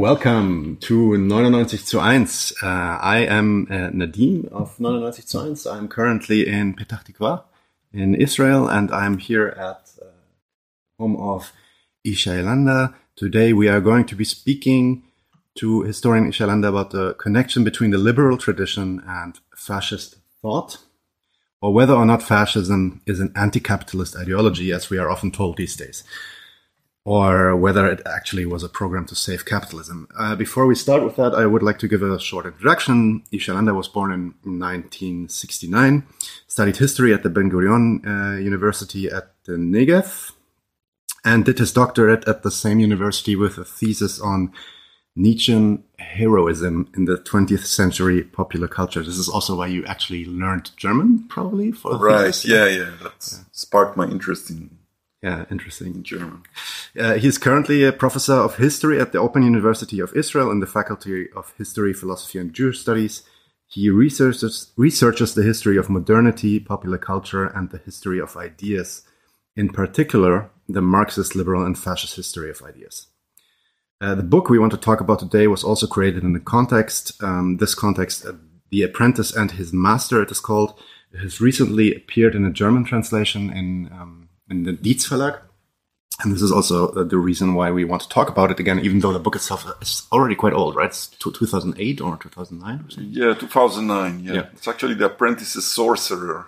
welcome to 99 zu 1. Uh, I am uh, Nadim of 99 zu 1. I'm currently in Petah Tikva in Israel and I'm here at uh, home of Ishai Landa. Today we are going to be speaking to historian Ishai Landa about the connection between the liberal tradition and fascist thought or whether or not fascism is an anti-capitalist ideology as we are often told these days or whether it actually was a program to save capitalism. Uh, before we start with that, I would like to give a short introduction. Ishai Landa was born in 1969, studied history at the Ben Gurion uh, University at the Negev, and did his doctorate at the same university with a thesis on Nietzschean heroism in the 20th century popular culture. This is also why you actually learned German, probably. For right. Thesis. Yeah, yeah. That yeah. sparked my interest in yeah, interesting. In German. Uh, he is currently a professor of history at the Open University of Israel in the Faculty of History, Philosophy, and Jewish Studies. He researches, researches the history of modernity, popular culture, and the history of ideas, in particular, the Marxist, liberal, and fascist history of ideas. Uh, the book we want to talk about today was also created in the context, um, this context, uh, The Apprentice and His Master, it is called. Has recently appeared in a German translation in um, in the Dietz Verlag. And this is also uh, the reason why we want to talk about it again, even though the book itself is already quite old, right? It's 2008 or 2009 or something. Yeah, 2009. Yeah. yeah. It's actually The Apprentice's Sorcerer.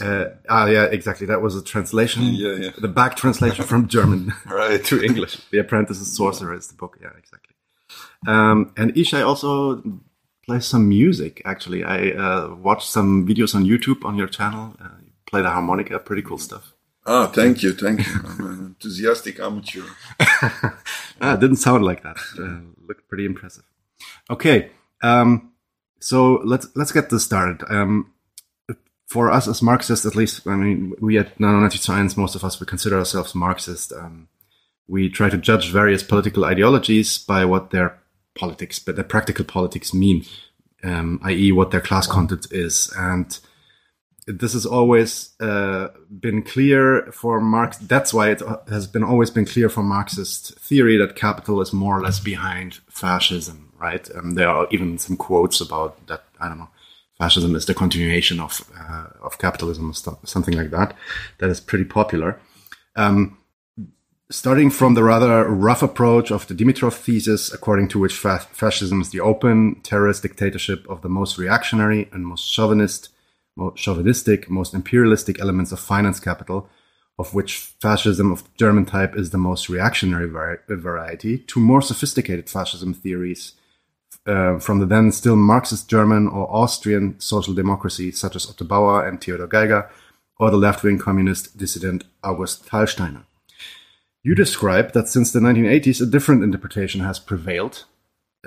Uh, ah, yeah, exactly. That was a translation. Yeah, yeah. The back translation from German right. to English. The Apprentice's Sorcerer is the book. Yeah, exactly. Um, and Ishai also plays some music, actually. I uh, watched some videos on YouTube on your channel. Uh, you play the harmonica, pretty cool stuff. Ah, thank you, thank you. I'm an enthusiastic amateur. ah, it didn't sound like that. Uh, looked pretty impressive. Okay, um, so let's let's get this started. Um, for us as Marxists, at least, I mean, we at Nanonative Science, most of us, we consider ourselves Marxist. Um, we try to judge various political ideologies by what their politics, but their practical politics mean, um, i.e., what their class content is, and this has always uh, been clear for Marx. That's why it has been always been clear for Marxist theory that capital is more or less behind fascism, right? And there are even some quotes about that. I don't know, fascism is the continuation of uh, of capitalism, or something like that. That is pretty popular. Um, starting from the rather rough approach of the Dimitrov thesis, according to which fa fascism is the open terrorist dictatorship of the most reactionary and most chauvinist chauvinistic, most imperialistic elements of finance capital, of which fascism of German type is the most reactionary variety, to more sophisticated fascism theories uh, from the then still Marxist German or Austrian social democracy, such as Otto Bauer and Theodor Geiger, or the left wing communist dissident August Thalheimer. You describe that since the 1980s, a different interpretation has prevailed.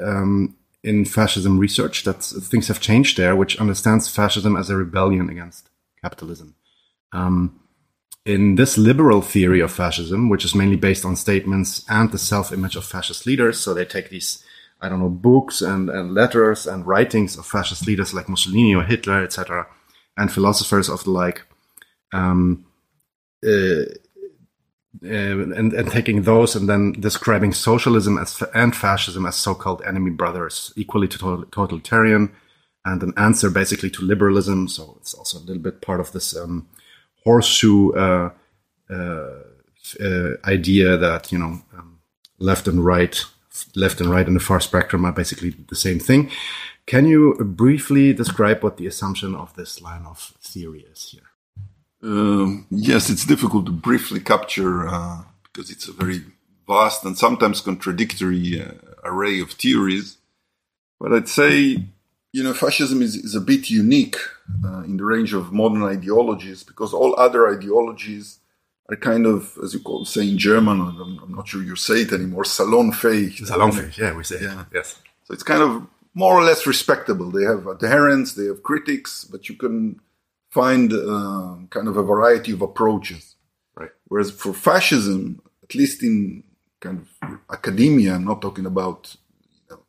Um, in fascism research that things have changed there, which understands fascism as a rebellion against capitalism. Um, in this liberal theory of fascism, which is mainly based on statements and the self-image of fascist leaders, so they take these, I don't know, books and, and letters and writings of fascist leaders like Mussolini or Hitler, etc., and philosophers of the like, um, uh, uh, and, and taking those and then describing socialism as and fascism as so-called enemy brothers, equally to totalitarian, and an answer basically to liberalism. So it's also a little bit part of this um, horseshoe uh, uh, uh idea that you know um, left and right, left and right in the far spectrum are basically the same thing. Can you briefly describe what the assumption of this line of theory is here? Um, yes, it's difficult to briefly capture uh, because it's a very vast and sometimes contradictory uh, array of theories. But I'd say, you know, fascism is, is a bit unique uh, in the range of modern ideologies because all other ideologies are kind of, as you call say in German, I'm, I'm not sure you say it anymore, salonfähig. Salonfähig, yeah, we say yeah. It. Yes. So it's kind of more or less respectable. They have adherents, they have critics, but you can find uh, kind of a variety of approaches. Right. Whereas for fascism, at least in kind of academia, I'm not talking about you know,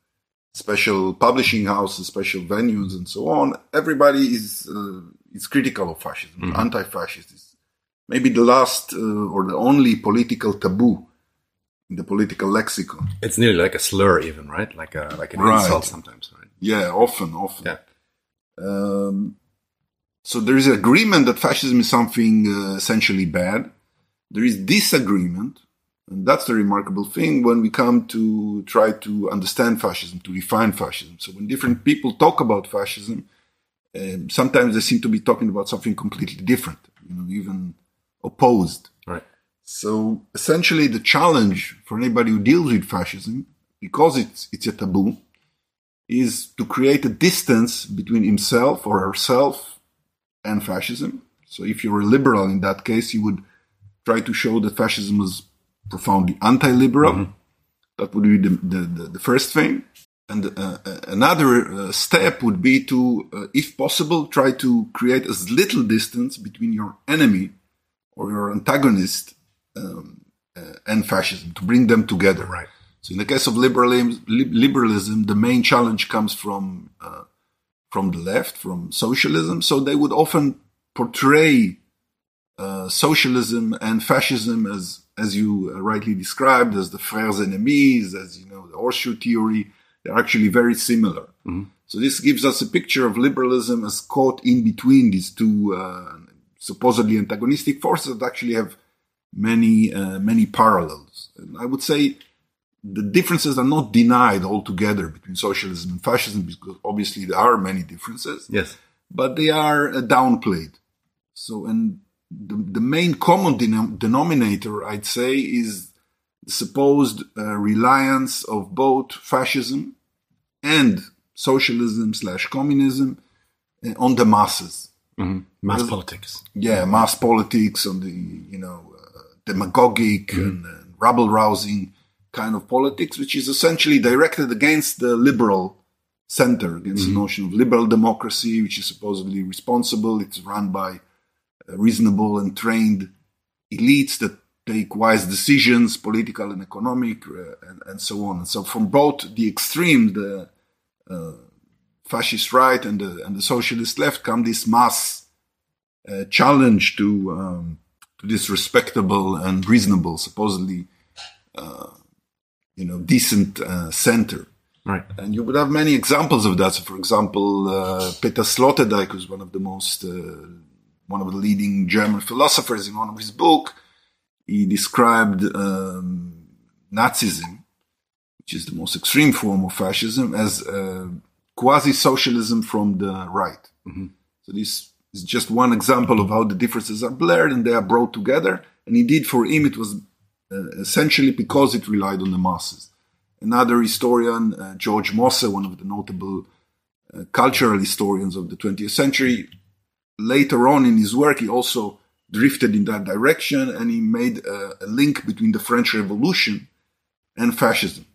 special publishing houses, special venues, and so on. Everybody is uh, is critical of fascism, mm-hmm. anti-fascist. Is maybe the last uh, or the only political taboo in the political lexicon. It's nearly like a slur, even right? Like a like an Right. insult sometimes, right? Yeah, often, often. Yeah. Um, so there is agreement that fascism is something uh, essentially bad. There is disagreement, and that's the remarkable thing when we come to try to understand fascism, to define fascism. So when different people talk about fascism, um, sometimes they seem to be talking about something completely different, you know, even opposed. Right. So essentially, the challenge for anybody who deals with fascism, because it's it's a taboo, is to create a distance between himself or herself and fascism. So if you're a liberal in that case, you would try to show that fascism is profoundly anti-liberal. That would be the, the, the, the first thing. And uh, uh, another uh, step would be to, uh, if possible, try to create as little distance between your enemy or your antagonist um, uh, and fascism, to bring them together. Right. So in the case of liberalism, liberalism the main challenge comes from uh, from the left, from socialism. So they would often portray uh, socialism and fascism as, as you rightly described, as the frères ennemis, as you know, the horseshoe theory. They're actually very similar. So this gives us a picture of liberalism as caught in between these two uh, supposedly antagonistic forces that actually have many uh, many parallels. And I would say the differences are not denied altogether between socialism and fascism because obviously there are many differences, Yes. but they are uh, downplayed. So, and the, the main common denom- denominator, I'd say, is the supposed uh, reliance of both fascism and socialism slash communism uh, on the masses Mass politics. yeah, mass politics on the you know uh, demagogic and, and rabble rousing kind of politics, which is essentially directed against the liberal center, against the notion of liberal democracy, which is supposedly responsible. It's run by uh, reasonable and trained elites that take wise decisions, political and economic, uh, and, and so on. And so, from both the extreme, the uh, fascist right and the and the socialist left, come this mass uh, challenge to um, to this respectable and reasonable, supposedly, uh, you know, decent uh, center. Right. And you would have many examples of that. So, for example, uh, Peter Sloterdijk, who's one of the most, uh, one of the leading German philosophers, in one of his book, he described um, Nazism, which is the most extreme form of fascism, as uh, quasi-socialism from the right. So this is just one example of how the differences are blurred and they are brought together. And indeed, for him, it was essentially because it relied on the masses. Another historian, uh, George Mosse, one of the notable uh, cultural historians of the 20th century, later on in his work, he also drifted in that direction and he made a, a link between the French Revolution and fascism.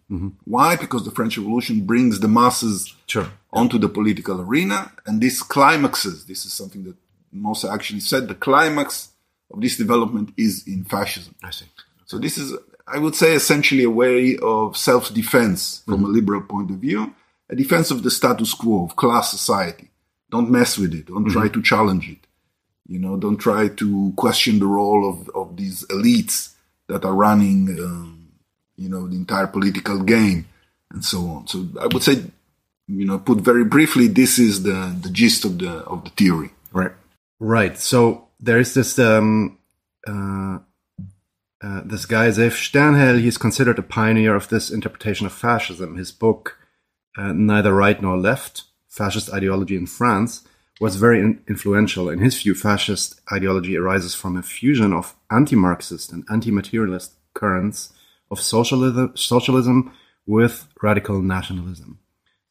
Why? Because the French Revolution brings the masses Sure. onto the political arena, and this climaxes. This is something that Mosse actually said. The climax of this development is in fascism. I see. So this is, I would say, essentially a way of self-defense from a liberal point of view, a defense of the status quo of class society. Don't mess with it. Don't try to challenge it. You know, don't try to question the role of, of these elites that are running, um, you know, the entire political game and so on. So I would say, you know, put very briefly, this is the, the gist of the, of the theory. Right. Right. So there is this um uh, uh this guy Zev Sternhell. He's considered a pioneer of this interpretation of fascism. His book, uh, Neither Right Nor Left: Fascist Ideology in France, was very in- influential. In his view, fascist ideology arises from a fusion of anti-Marxist and anti-materialist currents of socialism, socialism with radical nationalism.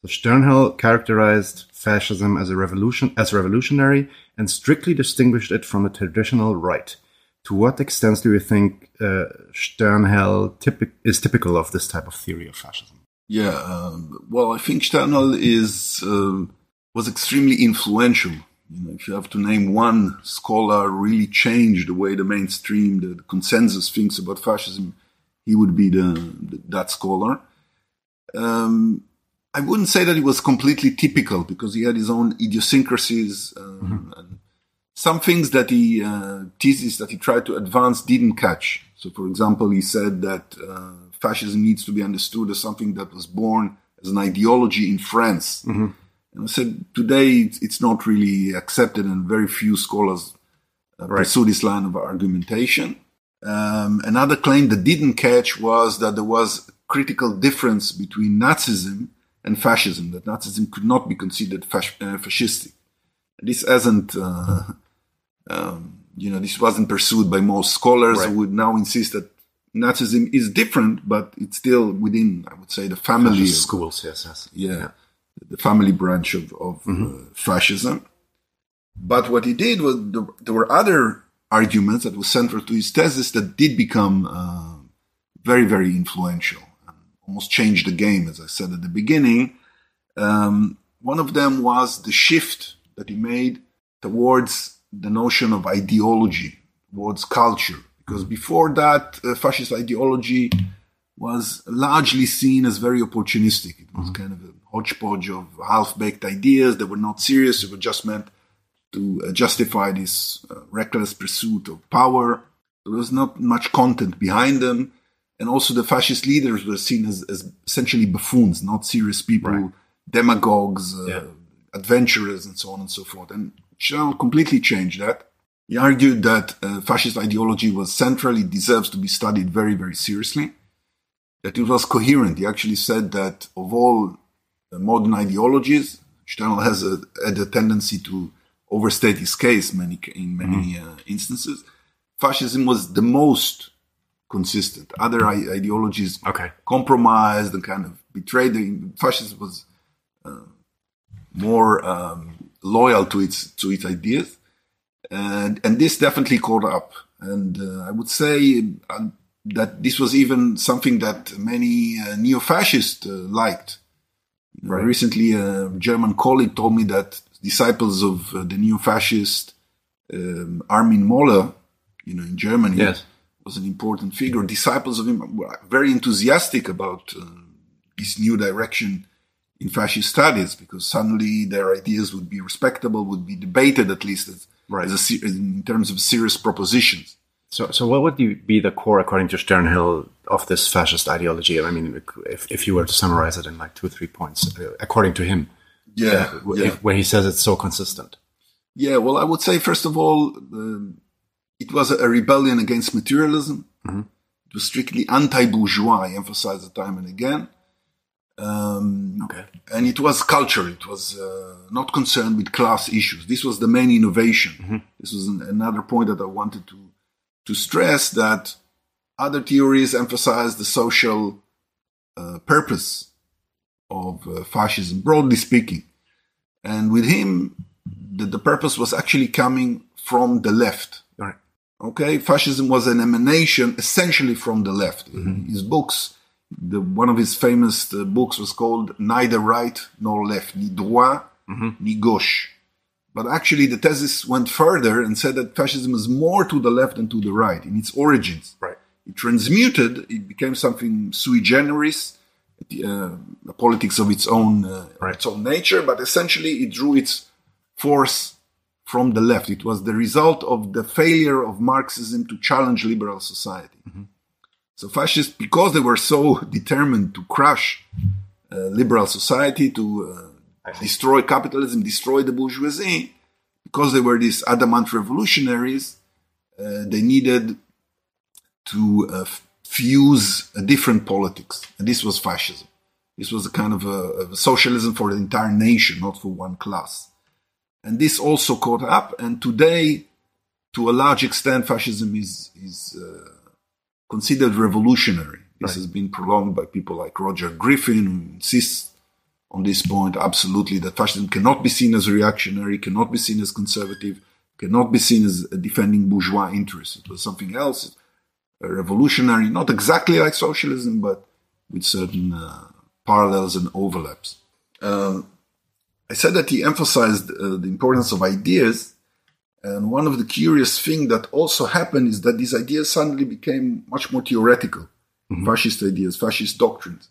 So Sternhell characterized fascism as a revolution, as revolutionary, and strictly distinguished it from the traditional right. To what extent do you think uh, Sternhell is typical of this type of theory of fascism? Yeah, um, well, I think Sternhell is um was extremely influential. You know, if you have to name one scholar who really changed the way the mainstream, the, the consensus thinks about fascism, he would be the, the that scholar. Um, I wouldn't say that he was completely typical because he had his own idiosyncrasies. Um, and some things that he uh, theses that he tried to advance didn't catch. So, for example, he said that uh, fascism needs to be understood as something that was born as an ideology in France. Mm-hmm. And I said today it's, it's not really accepted, and very few scholars uh, Right. pursue this line of argumentation. Um, another claim that didn't catch was that there was a critical difference between Nazism and fascism, that Nazism could not be considered fas- uh, fascistic. This hasn't, uh, um, you know, this wasn't pursued by most scholars Right. who would now insist that Nazism is different, but it's still within, I would say, the family of, schools. Yes, yes. yeah, the family branch of, of uh, fascism. But what he did was there, there were other arguments that were central to his thesis that did become uh, very, very influential and almost changed the game, as I said at the beginning. Um, one of them was the shift that he made towards the notion of ideology, towards culture. Because before that, uh, fascist ideology was largely seen as very opportunistic. It was kind of a hodgepodge of half-baked ideas that were not serious. They were just meant to uh, justify this uh, reckless pursuit of power. There was not much content behind them. And also the fascist leaders were seen as, as essentially buffoons, not serious people, Right. demagogues, uh, Yeah. adventurers, and so on and so forth. And Sternhell completely changed that. He argued that uh, fascist ideology was central, it deserves to be studied very, very seriously, that it was coherent. He actually said that of all modern ideologies, Sternhell has a, had a tendency to overstate his case many, in many uh, instances. Fascism was the most consistent. Other I- ideologies Okay. compromised and kind of betrayed. The, fascism was uh, more um, loyal to its to its ideas, and and this definitely caught up. And uh, I would say uh, that this was even something that many uh, neo-fascists uh, liked. Right. Recently, a German colleague told me that disciples of uh, the neo-fascist um, Armin Mohler, you know, in Germany, Yes. was an important figure. Disciples of him were very enthusiastic about uh, this new direction in fascist studies because suddenly their ideas would be respectable, would be debated at least as, Right. as a, in terms of serious propositions. So, so what would you be the core, according to Sternhell, of this fascist ideology? I mean, if, if you were to summarize it in like two or three points, uh, according to him, Yeah, uh, yeah. if- where he says it's so consistent. Yeah, well, I would say first of all, um, it was a rebellion against materialism. It was strictly anti-bourgeois. I emphasize the time and again. Um, Okay. and it was culture. It was uh, not concerned with class issues. This was the main innovation. This was an, another point that I wanted to to stress that other theories emphasize the social uh, purpose of uh, fascism, broadly speaking. And with him, the, the purpose was actually coming from the left. Right. Okay, fascism was an emanation essentially from the left. His books, the, one of his famous uh, books was called Neither Right Nor Left, ni droit ni gauche. But actually, the thesis went further and said that fascism is more to the left than to the right in its origins. Right. It transmuted, it became something sui generis, uh, a politics of its own, uh, Right. its own nature, but essentially it drew its force from the left. It was the result of the failure of Marxism to challenge liberal society. So fascists, because they were so determined to crush uh, liberal society, to uh, destroy capitalism, destroy the bourgeoisie, because they were these adamant revolutionaries, uh, they needed to uh, fuse a different politics. And this was fascism. This was a kind of a, a socialism for the entire nation, not for one class. And this also caught up. And today, to a large extent, fascism is, is uh, considered revolutionary. This has been prolonged by people like Roger Griffin, who insists on this point absolutely that fascism cannot be seen as reactionary, cannot be seen as conservative, cannot be seen as defending bourgeois interests. It was something else, a revolutionary, not exactly like socialism, but with certain uh, parallels and overlaps. Um, I said that he emphasized uh, the importance of ideas. And one of the curious things that also happened is that these ideas suddenly became much more theoretical. Fascist ideas, fascist doctrines.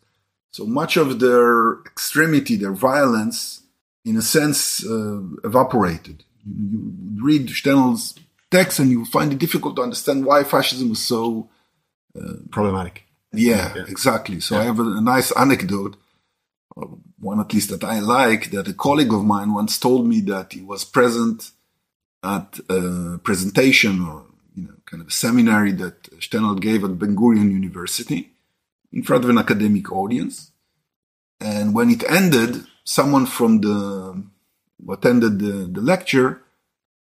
So much of their extremity, their violence, in a sense, uh, evaporated. You, read Sternhell's text and you find it difficult to understand why fascism was so Problematic. Yeah, yeah. exactly. So yeah. I have a, a nice anecdote, uh, one at least that I like, that a colleague of mine once told me that he was present at a presentation or you know kind of a seminary that Sternhell gave at Ben Gurion University in front of an academic audience. And when it ended, someone from the who attended the, the lecture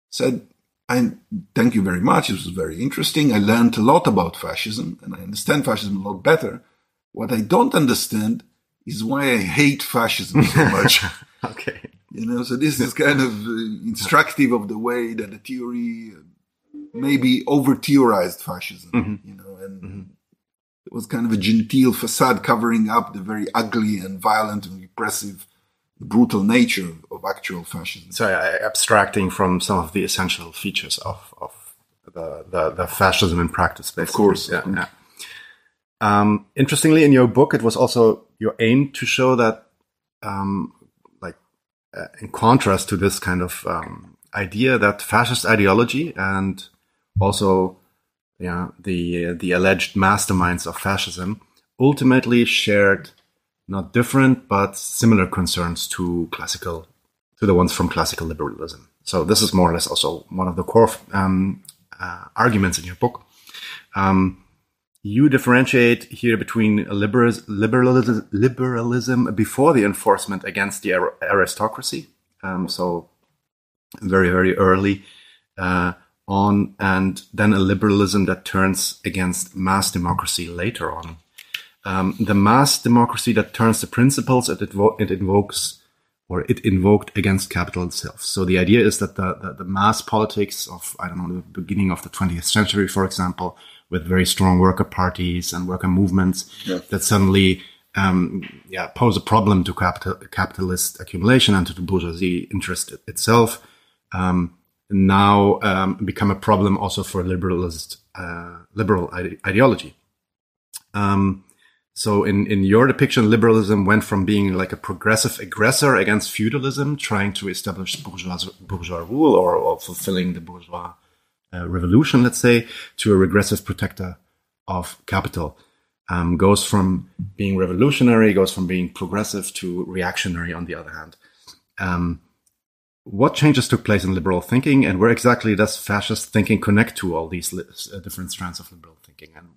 said, I thank you very much. It was very interesting. I learned a lot about fascism and I understand fascism a lot better. What I don't understand is why I hate fascism so much. okay. You know, so this is kind of uh, instructive of the way that the theory maybe over theorized fascism, mm-hmm. you know, and mm-hmm. it was kind of a genteel facade covering up the very ugly and violent and repressive brutal nature of actual fascism. So uh, abstracting from some of the essential features of, of the, the, the fascism in practice, basically. Of course. Yeah, yeah. Um, interestingly, in your book, it was also your aim to show that, um, uh, in contrast to this kind of um, idea that fascist ideology and also, the the alleged masterminds of fascism ultimately shared not different, but similar concerns to classical, to the ones from classical liberalism. So this is more or less also one of the core um, uh, arguments in your book. Um, you differentiate here between liberalism, liberalism before the enforcement against the aristocracy. Um, so very, very early uh, on, and then a liberalism that turns against mass democracy later on um, the mass democracy that turns the principles it, invo- it invokes or it invoked against capital itself. So the idea is that the, the, the, mass politics of, I don't know, the beginning of the 20th century, for example, with very strong worker parties and worker movements yeah. that suddenly, um, yeah, pose a problem to capital, capitalist accumulation and to the bourgeoisie interest itself. Um, now um, become a problem also for liberalist, uh, liberal ide- ideology. Um, so in, in your depiction, liberalism went from being like a progressive aggressor against feudalism, trying to establish bourgeois, bourgeois rule or, or fulfilling the bourgeois revolution, let's say, to a regressive protector of capital. Um, goes from being revolutionary, goes from being progressive to reactionary on the other hand. Um, what changes took place in liberal thinking and where exactly does fascist thinking connect to all these uh, different strands of liberal thinking? And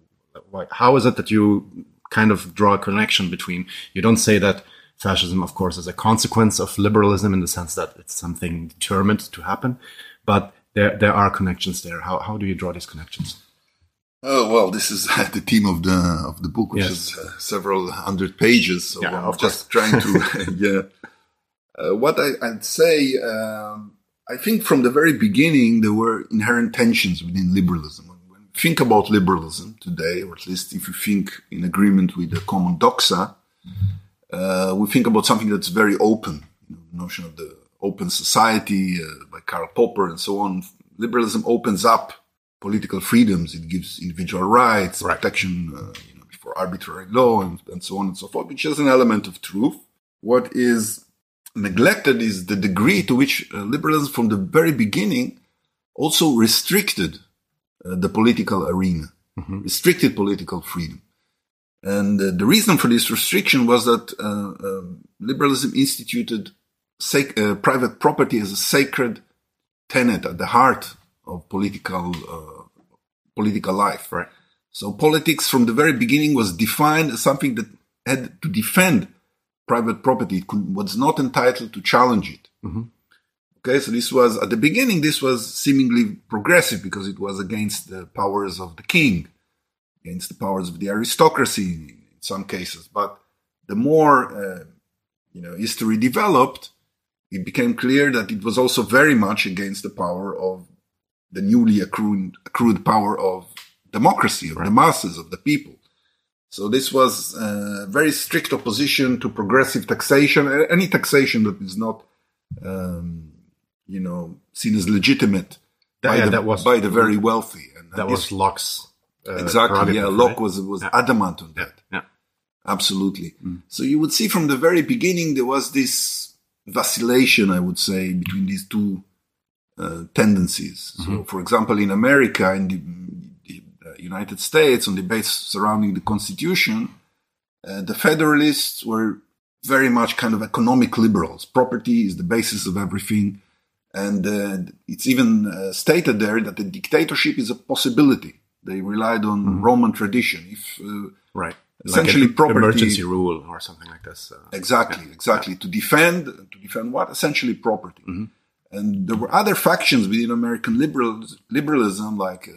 why, how is it that you kind of draw a connection between. You don't say that fascism, of course, is a consequence of liberalism in the sense that it's something determined to happen, but there there are connections there. How how do you draw these connections? Oh well, this is the theme of the of the book, which yes. is uh, several hundred pages. So yeah, I'm just trying to yeah. Uh, what I, would say, um, I think from the very beginning there were inherent tensions within liberalism think about liberalism today, or at least if you think in agreement with the common doxa, uh, we think about something that's very open. You know, the notion of the open society uh, by Karl Popper and so on. Liberalism opens up political freedoms. It gives individual rights, right. protection uh, you know, before arbitrary law, and, and so on and so forth, which is an element of truth. What is neglected is the degree to which uh, liberalism, from the very beginning, also restricted uh, the political arena, mm-hmm. restricted political freedom. And uh, the reason for this restriction was that uh, um, liberalism instituted sac- uh, private property as a sacred tenet at the heart of political uh, political life. Right. So politics from the very beginning was defined as something that had to defend private property. It could, was not entitled to challenge it. Mm-hmm. Okay, so this was at the beginning, this was seemingly progressive because it was against the powers of the king, against the powers of the aristocracy in some cases. But the more uh, you know history developed, it became clear that it was also very much against the power of the newly accrued, accrued power of democracy, of right. the masses, of the people. So this was a very strict opposition to progressive taxation, any taxation that is not um, you know, seen as legitimate that, by, yeah, the, that was, by the very wealthy. And, that was Locke's. Uh, exactly. Yeah. Locke right? was, was yeah. adamant on that. Yeah. Absolutely. Mm. So you would see from the very beginning, there was this vacillation, I would say, between these two uh, tendencies. Mm-hmm. So, for example, in America, in the, the United States on debates surrounding the Constitution, uh, the Federalists were very much kind of economic liberals. Property is the basis of everything. And uh, it's even uh, stated there that the dictatorship is a possibility. They relied on mm-hmm. Roman tradition. If uh, right, essentially like property emergency rule or something like this. Uh, exactly, yeah. exactly. Yeah. To defend, to defend what essentially property. Mm-hmm. And there were other factions within American liberal, liberalism, like uh,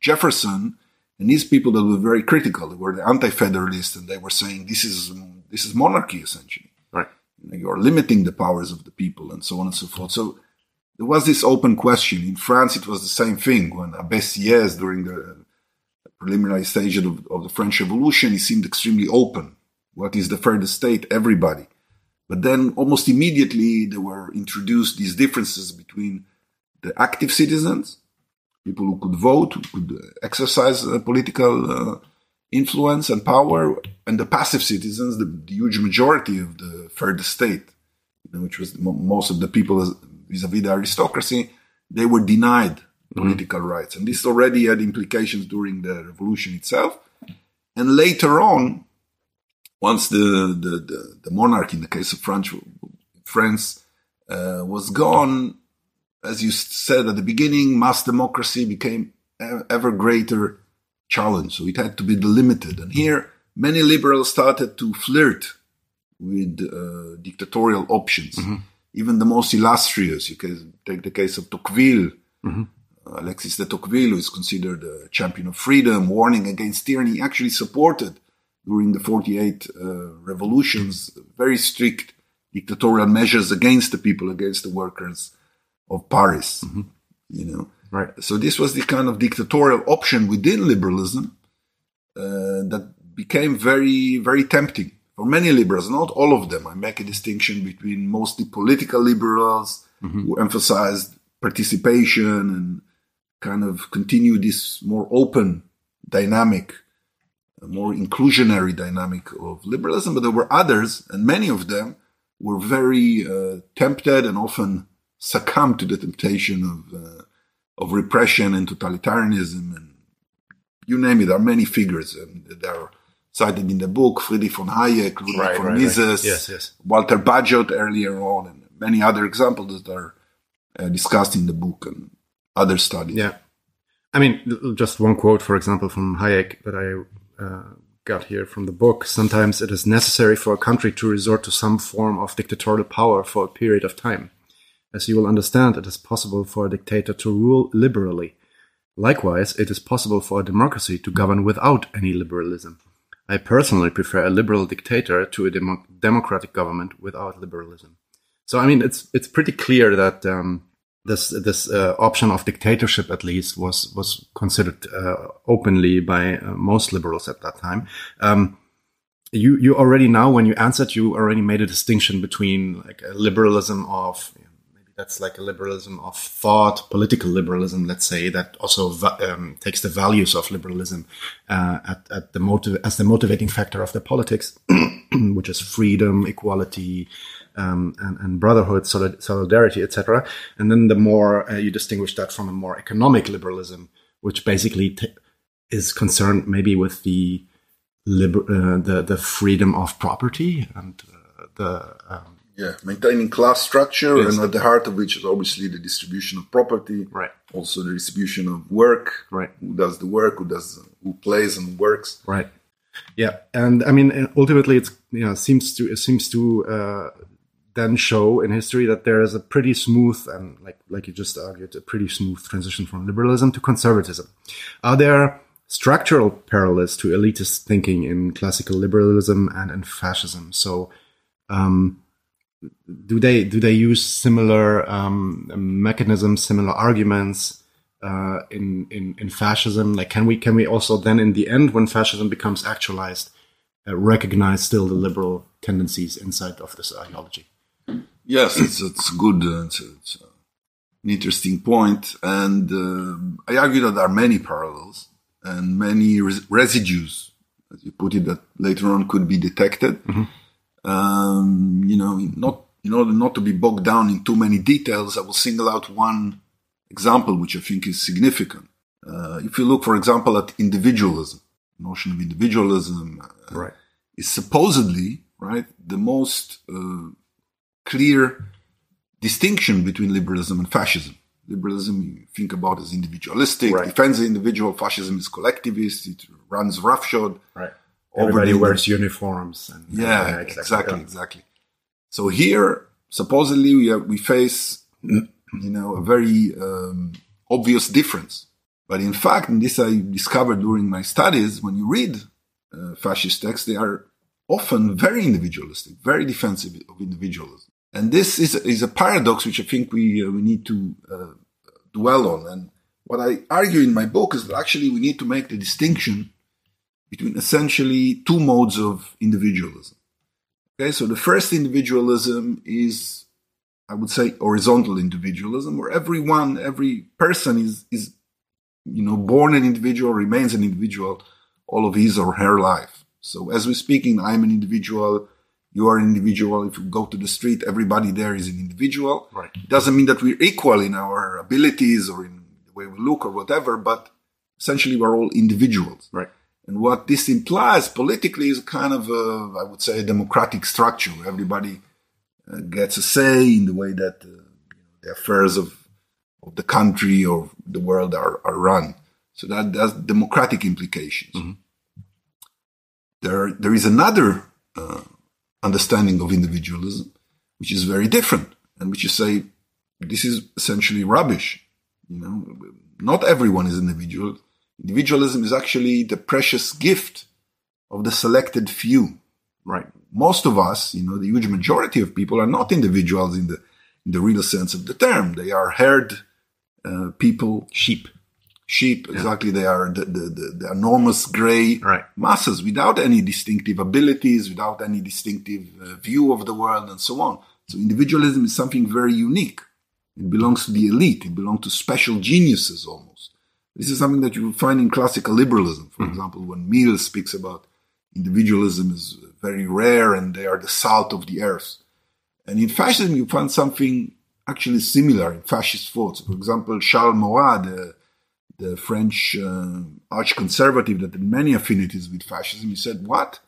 Jefferson and these people that were very critical. They were the anti-federalists, and they were saying this is this is monarchy essentially. Right. You you're limiting the powers of the people, and so on and so forth. So there was this open question. In France, it was the same thing when Abbé Sieyès, during the preliminary stage of, of the French Revolution, he seemed extremely open. What is the third state? Everybody. But then almost immediately there were introduced these differences between the active citizens, people who could vote, who could exercise uh, political uh, influence and power, and the passive citizens, the, the huge majority of the third estate, which was most of the people vis-a-vis the aristocracy, they were denied. Political mm-hmm. rights. And this already had implications during the revolution itself. And later on, once the, the, the, the monarchy, in the case of France, France uh, was gone, as you said at the beginning, mass democracy became ever greater challenge. So it had to be delimited. And here, many liberals started to flirt with uh, dictatorial options. Mm-hmm. Even the most illustrious, you can take the case of Tocqueville, mm-hmm. Alexis de Tocqueville, who is considered a champion of freedom, warning against tyranny, actually supported during the 48 uh, revolutions very strict dictatorial measures against the people, against the workers of Paris. Mm-hmm. You know, right. So this was the kind of dictatorial option within liberalism uh, that became very, very tempting for many liberals. Not all of them. I make a distinction between mostly political liberals mm-hmm. who emphasized participation and kind of continue this more open dynamic, more inclusionary dynamic of liberalism. But there were others, and many of them were very uh, tempted and often succumbed to the temptation of uh, of repression and totalitarianism, and you name it. There are many figures um, that are cited in the book: Friedrich von Hayek, Ludwig right, von right, Mises, right. Yes, yes. Walter Bagehot earlier on, and many other examples that are uh, discussed in the book and other studies. Yeah. I mean, just one quote, for example, from Hayek that I uh, got here from the book. Sometimes it is necessary for a country to resort to some form of dictatorial power for a period of time. As you will understand, it is possible for a dictator to rule liberally. Likewise, it is possible for a democracy to govern without any liberalism. I personally prefer a liberal dictator to a demo- democratic government without liberalism. So, I mean, it's it's pretty clear that um, this this uh, option of dictatorship at least was was considered uh, openly by uh, most liberals at that time. Um, you you already now when you answered you already made a distinction between like a liberalism of maybe that's like a liberalism of thought, political liberalism, let's say that also um, takes the values of liberalism uh, at at the motive as the motivating factor of the politics, which is freedom, equality um, and, and, brotherhood, solidarity, etc. And then the more uh, you distinguish that from a more economic liberalism, which basically t- is concerned maybe with the liber- uh, the the freedom of property and uh, the um, yeah maintaining class structure, yes. and at the heart of which is obviously the distribution of property, right? Also the distribution of work, right? Who does the work? Who does who plays and works, right? Yeah, and I mean ultimately it's you know seems to it seems to uh, then show in history that there is a pretty smooth and like like you just argued a pretty smooth transition from liberalism to conservatism. Are there structural parallels to elitist thinking in classical liberalism and in fascism? So um, do they do they use similar um, mechanisms similar arguments uh, in, in in fascism? Like can we can we also then in the end when fascism becomes actualized uh, recognize still the liberal tendencies inside of this ideology Yes, it's it's good. Uh, it's, it's an interesting point, and uh, I argue that there are many parallels and many res- residues, as you put it, that later on could be detected. Mm-hmm. Um, you know, not in order not to be bogged down in too many details, I will single out one example which I think is significant. Uh, if you look, for example, at individualism, notion of individualism uh, Right. is supposedly right the most uh, clear distinction between liberalism and fascism. Liberalism, you think about as individualistic, Right. defends the individual. Fascism is collectivist. It runs roughshod. Right. over Everybody wears uniforms. And, Yeah, exactly, yeah. exactly. So here, supposedly, we are, we face, you know, a very um, obvious difference. But in fact, and this I discovered during my studies, when you read uh, fascist texts, they are often very individualistic, very defensive of individualism. And this is, is a paradox which I think we, uh, we need to uh, dwell on. And what I argue in my book is that actually we need to make the distinction between essentially two modes of individualism. Okay, so the first individualism is, I would say, horizontal individualism, where everyone, every person is, is, you know, born an individual, remains an individual all of his or her life. So as we're speaking, I'm an individual, you are an individual. If you go to the street, everybody there is an individual. Right. It doesn't mean that we're equal in our abilities or in the way we look or whatever, but essentially we're all individuals. Right. And what this implies politically is kind of a, I would say, a democratic structure everybody uh, gets a say in the way that uh, the affairs of, of the country or the world are, are run. So that has democratic implications. There, there is another uh, understanding of individualism, which is very different, and which you say this is essentially rubbish. You know, not everyone is individual. Individualism is actually the precious gift of the selected few. Right. Most of us, you know, the huge majority of people are not individuals in the in the real sense of the term. They are herd uh, people, Sheep. Sheep. Exactly, they are the, the, the, the enormous gray Right. masses without any distinctive abilities, without any distinctive uh, view of the world, and so on. So individualism is something very unique. It belongs to the elite. It belongs to special geniuses almost. This is something that you find in classical liberalism. For example, when Mill speaks about individualism is very rare and they are the salt of the earth. And in fascism, you find something actually similar in fascist thoughts. For example, Charles Maurras, the, the French uh, arch-conservative that had many affinities with fascism, he said, what?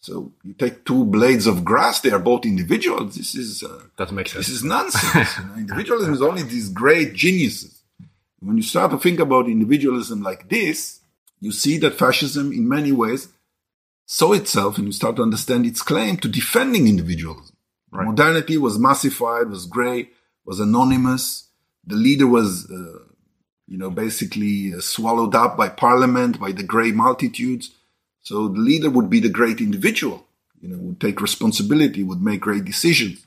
So you take two blades of grass, they are both individuals. This is, uh, Doesn't make sense. this is nonsense. you know, individualism is only these great geniuses. When you start to think about individualism like this, you see that fascism, in many ways, saw itself and you start to understand its claim to defending individualism. Right. Modernity was massified, was gray, was anonymous. The leader was, uh, you know, basically uh, swallowed up by parliament, by the gray multitudes. So the leader would be the great individual, you know, would take responsibility, would make great decisions.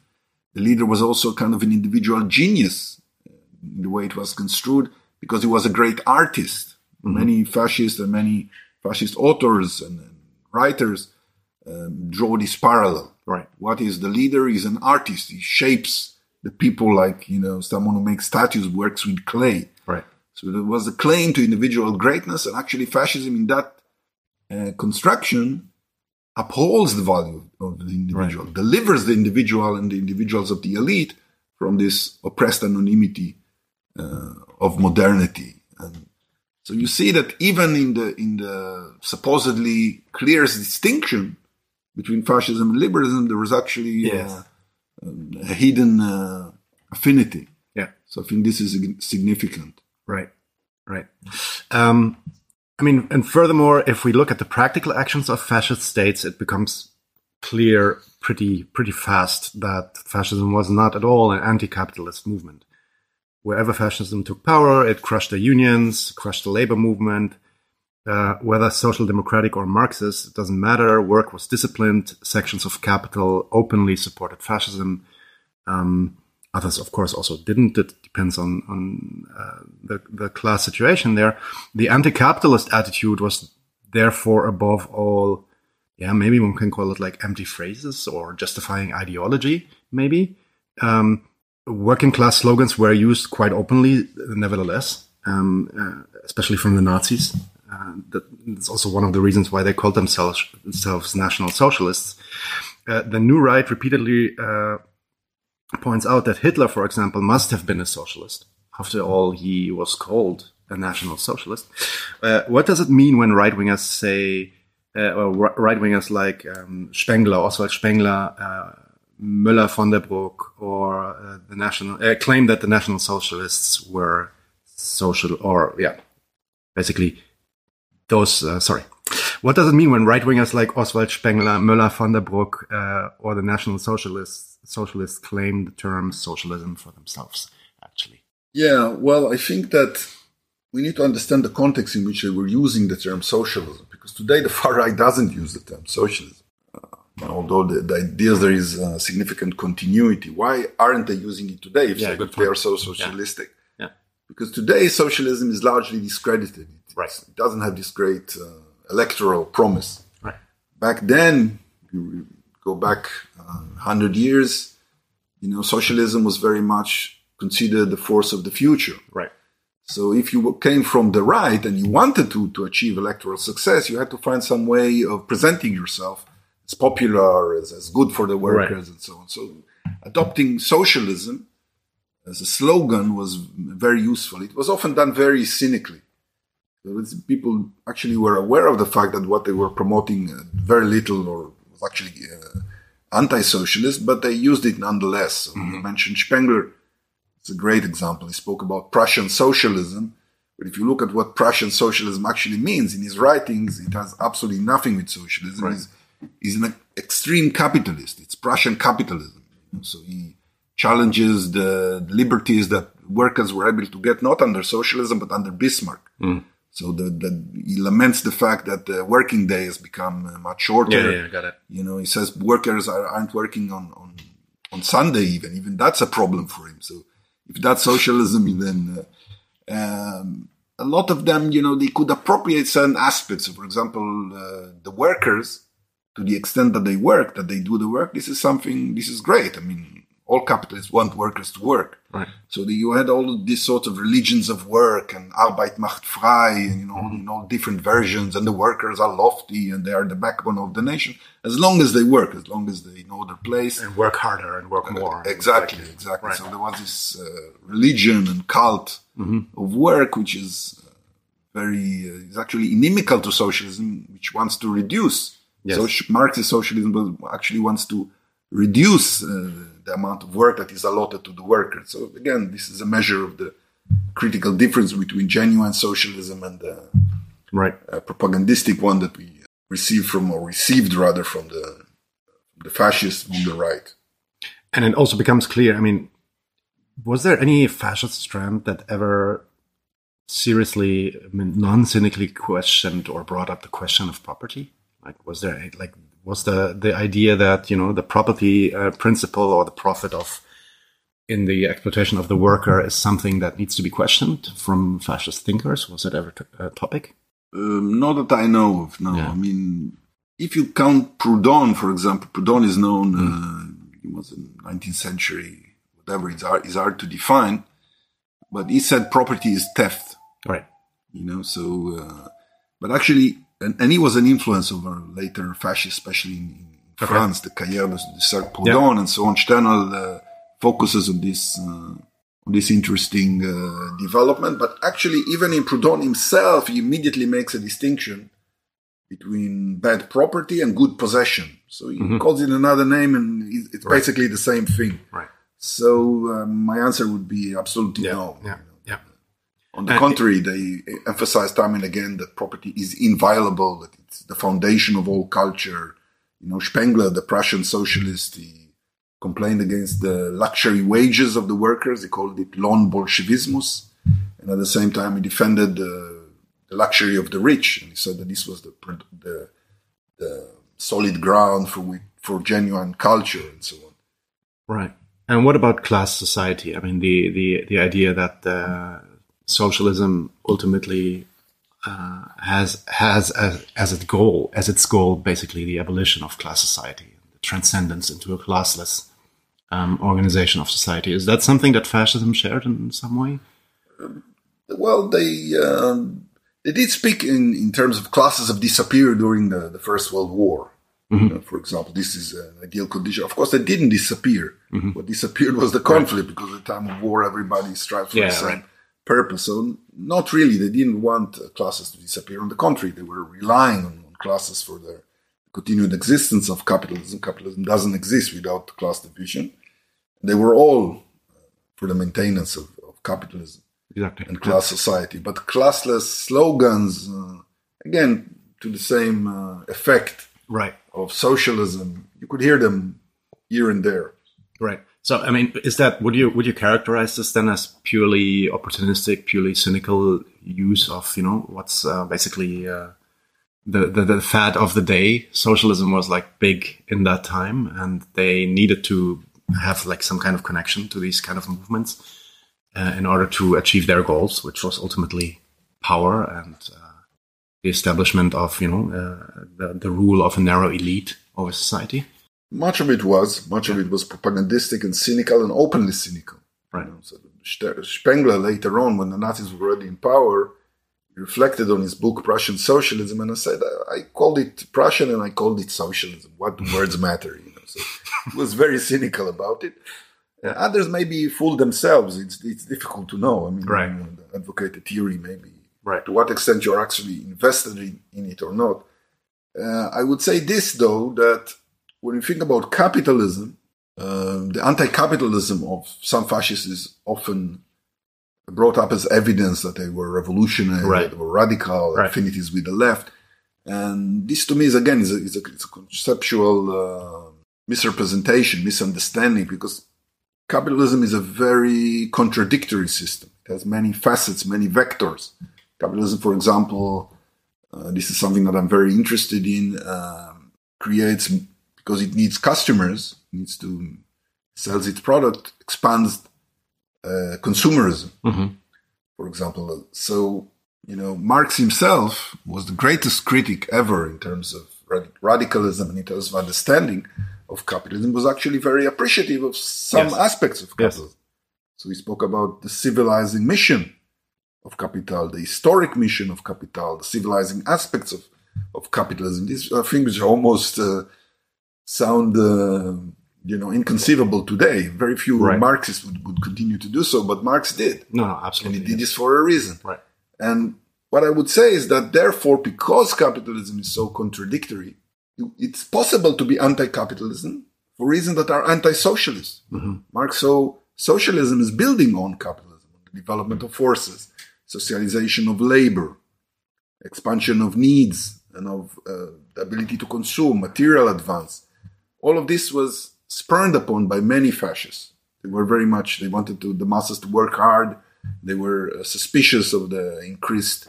The leader was also kind of an individual genius uh, in the way it was construed because he was a great artist. Many fascists and many fascist authors and, and writers um, draw this parallel. Right. What is the leader? He's an artist. He shapes the people like, you know, someone who makes statues, works with clay. Right. So there was a claim to individual greatness, and actually, fascism in that uh, construction upholds the value of the individual, delivers the individual and the individuals of the elite from this oppressed anonymity uh, of modernity. And so you see that even in the in the supposedly clearest distinction between fascism and liberalism, there was actually Yes. uh, a hidden uh, affinity. Yeah. So I think this is significant. Right. Right. Um, I mean, and furthermore, if we look at the practical actions of fascist states, it becomes clear pretty pretty fast that fascism was not at all an anti-capitalist movement. Wherever fascism took power, it crushed the unions, crushed the labor movement. Uh, whether social democratic or Marxist, it doesn't matter. Work was disciplined. Sections of capital openly supported fascism. Um, others, of course, also didn't. It depends on on uh, the the class situation there. The anti-capitalist attitude was therefore above all, yeah, maybe one can call it like empty phrases or justifying ideology. Maybe um, working class slogans were used quite openly, nevertheless, um, uh, especially from the Nazis. Uh, that's also one of the reasons why they called themselves, themselves National Socialists. Uh, the New Right repeatedly uh, points out that Hitler, for example, must have been a socialist. After all, he was called a National Socialist. Uh, what does it mean when right wingers say, uh, or right wingers like um, Spengler, Oswald Spengler, uh, Moeller van den Bruck, or uh, the National uh, claim that the National Socialists were social, or yeah, basically those. Uh, sorry, what does it mean when right wingers like Oswald Spengler, Moeller von der uh, or the National Socialists socialists claim the term socialism for themselves? Actually, yeah. Well, I think that we need to understand the context in which they were using the term socialism, because today the far right doesn't use the term socialism. Uh, although the, the ideas there is a significant continuity, why aren't they using it today if, Yeah, they, they are so socialistic? yeah, Because today socialism is largely discredited. It, Right. it doesn't have this great uh, electoral promise. right, Back then, you go back uh, 100 years, you know, socialism was very much considered the force of the future. right, So if you came from the right and you wanted to, to achieve electoral success, you had to find some way of presenting yourself as popular, as, as good for the workers and so on. So adopting socialism as a slogan was very useful. It was often done very cynically. People actually were aware of the fact that what they were promoting uh, very little or was actually uh, anti-socialist, but they used it nonetheless. So You mentioned Spengler. It's a great example. He spoke about Prussian socialism. But if you look at what Prussian socialism actually means in his writings, it has absolutely nothing with socialism. He's, he's an extreme capitalist. It's Prussian capitalism. So he challenges the liberties that workers were able to get not under socialism but under Bismarck. So the, the, he laments the fact that the working day has become uh, much shorter. yeah, yeah, got it. You know, he says workers are, aren't working on, on, on Sunday even. Even that's a problem for him. So if that's socialism, then uh, um, a lot of them, you know, they could appropriate certain aspects. So for example, uh, the workers, to the extent that they work, that they do the work, this is something, this is great. I mean, all capitalists want workers to work. Right. So the, you had all these sorts of religions of work and Arbeit macht frei, and you know, Mm-hmm. you know, different versions, and the workers are lofty and they are the backbone of the nation. As long as they work, as long as they know their place. And work harder and work more. Exactly, exactly. Right. So there was this uh, religion and cult of work, which is uh, very, uh, is actually inimical to socialism, which wants to reduce. Yes. So Marxist socialism actually wants to reduce uh, the amount of work that is allotted to the worker. So again, this is a measure of the critical difference between genuine socialism and the Right. uh, propagandistic one that we received from, or received rather, from the the fascists on the right. And it also becomes clear. I mean, was there any fascist strand that ever seriously, I mean, non-cynically questioned or brought up the question of property? Like, was there like was the the idea that you know the property uh, principle or the profit of in the exploitation of the worker is something that needs to be questioned from fascist thinkers? Was it ever t- a topic? Um, not that I know of. No, Yeah. I mean, if you count Proudhon, for example, Proudhon is known. Uh, he was in 19th century, whatever. It's hard, it's hard to define, but he said property is theft. Right. You know, so uh, but actually, and, and he was an influence over later fascists, especially in, in Okay. France, the Cahiers de Cercle Proudhon and so on. Sternhell uh, focuses on this. Uh, on this interesting uh, development, but actually, even in Proudhon himself, he immediately makes a distinction between bad property and good possession. So he calls it another name, and it's it's basically the same thing. Right. So um, my answer would be absolutely Yeah. no. Yeah. Yeah. On the contrary, they emphasize time and again that property is inviolable, that it's the foundation of all culture. You know, Spengler, the Prussian socialist, he complained against the luxury wages of the workers. He called it Lohnbolschewismus. And at the same time, he defended the, the luxury of the rich. And he said that this was the, the, the solid ground for, for genuine culture and so on. Right. And what about class society? I mean, the the the idea that uh, socialism ultimately uh, has has as, as its goal as its goal basically the abolition of class society, the transcendence into a classless um, organization of society. Is that something that fascism shared in some way? Well, they um, they did speak in, in terms of classes have disappeared during the, the First World War. You know, for example, this is an ideal condition. Of course, they didn't disappear. What disappeared was the conflict because at the time of war, everybody strives for Yeah, the same right. Purpose. So not really. They didn't want uh, classes to disappear. On the contrary, they were relying on, on classes for their continued existence of capitalism. Capitalism doesn't exist without class division. They were all for the maintenance of, of capitalism Exactly. and class society. But classless slogans, uh, again, to the same uh, effect Right. of socialism, you could hear them here and there. Right. So, I mean, is that would you would you characterize this then as purely opportunistic, purely cynical use of you know what's uh, basically uh, the, the the fad of the day? Socialism was like big in that time, and they needed to have like some kind of connection to these kind of movements uh, in order to achieve their goals, which was ultimately power and uh, the establishment of you know uh, the the rule of a narrow elite over society. Much of it was, much of it was propagandistic and cynical and openly cynical. Right. You know, so Spengler later on, when the Nazis were already in power, reflected on his book Prussian Socialism, and I said I called it Prussian and I called it socialism. What do words matter? You know, so he was very cynical about it. Uh, others maybe fool themselves. It's it's difficult to know. I mean, Right. you know, advocate the theory maybe Right. to what extent you're actually invested in, in it or not. Uh, I would say this though that when you think about capitalism, um, the anti-capitalism of some fascists is often brought up as evidence that they were revolutionary, Right. that they were radical, Right. affinities with the left, and this to me is again is a, is a, it's a conceptual uh, misrepresentation, misunderstanding, because capitalism is a very contradictory system. It has many facets, many vectors. Capitalism, for example, uh, this is something that I'm very interested in. Um, creates because it needs customers, needs to sells its product, expands uh, consumerism, hmm for example. So you know, Marx himself was the greatest critic ever in terms of rad- radicalism and in terms of understanding of capitalism. Was actually very appreciative of some Yes. aspects of Yes. capitalism. So he spoke about the civilizing mission of capital, the historic mission of capital, the civilizing aspects of, of capitalism. These are things which almost uh, sound, uh, you know, inconceivable today. Very few Right. Marxists would, would continue to do so, but Marx did. No, no, And absolutely. he did this for a reason. Right. And what I would say is that therefore, because capitalism is so contradictory, it's possible to be anti-capitalism for reasons that are anti-socialist. Marx so socialism is building on capitalism, the development of forces, socialization of labor, expansion of needs and of uh, the ability to consume, material advance. All of this was spurned upon by many fascists. They were very much, they wanted to, the masses to work hard. They were uh, suspicious of the increased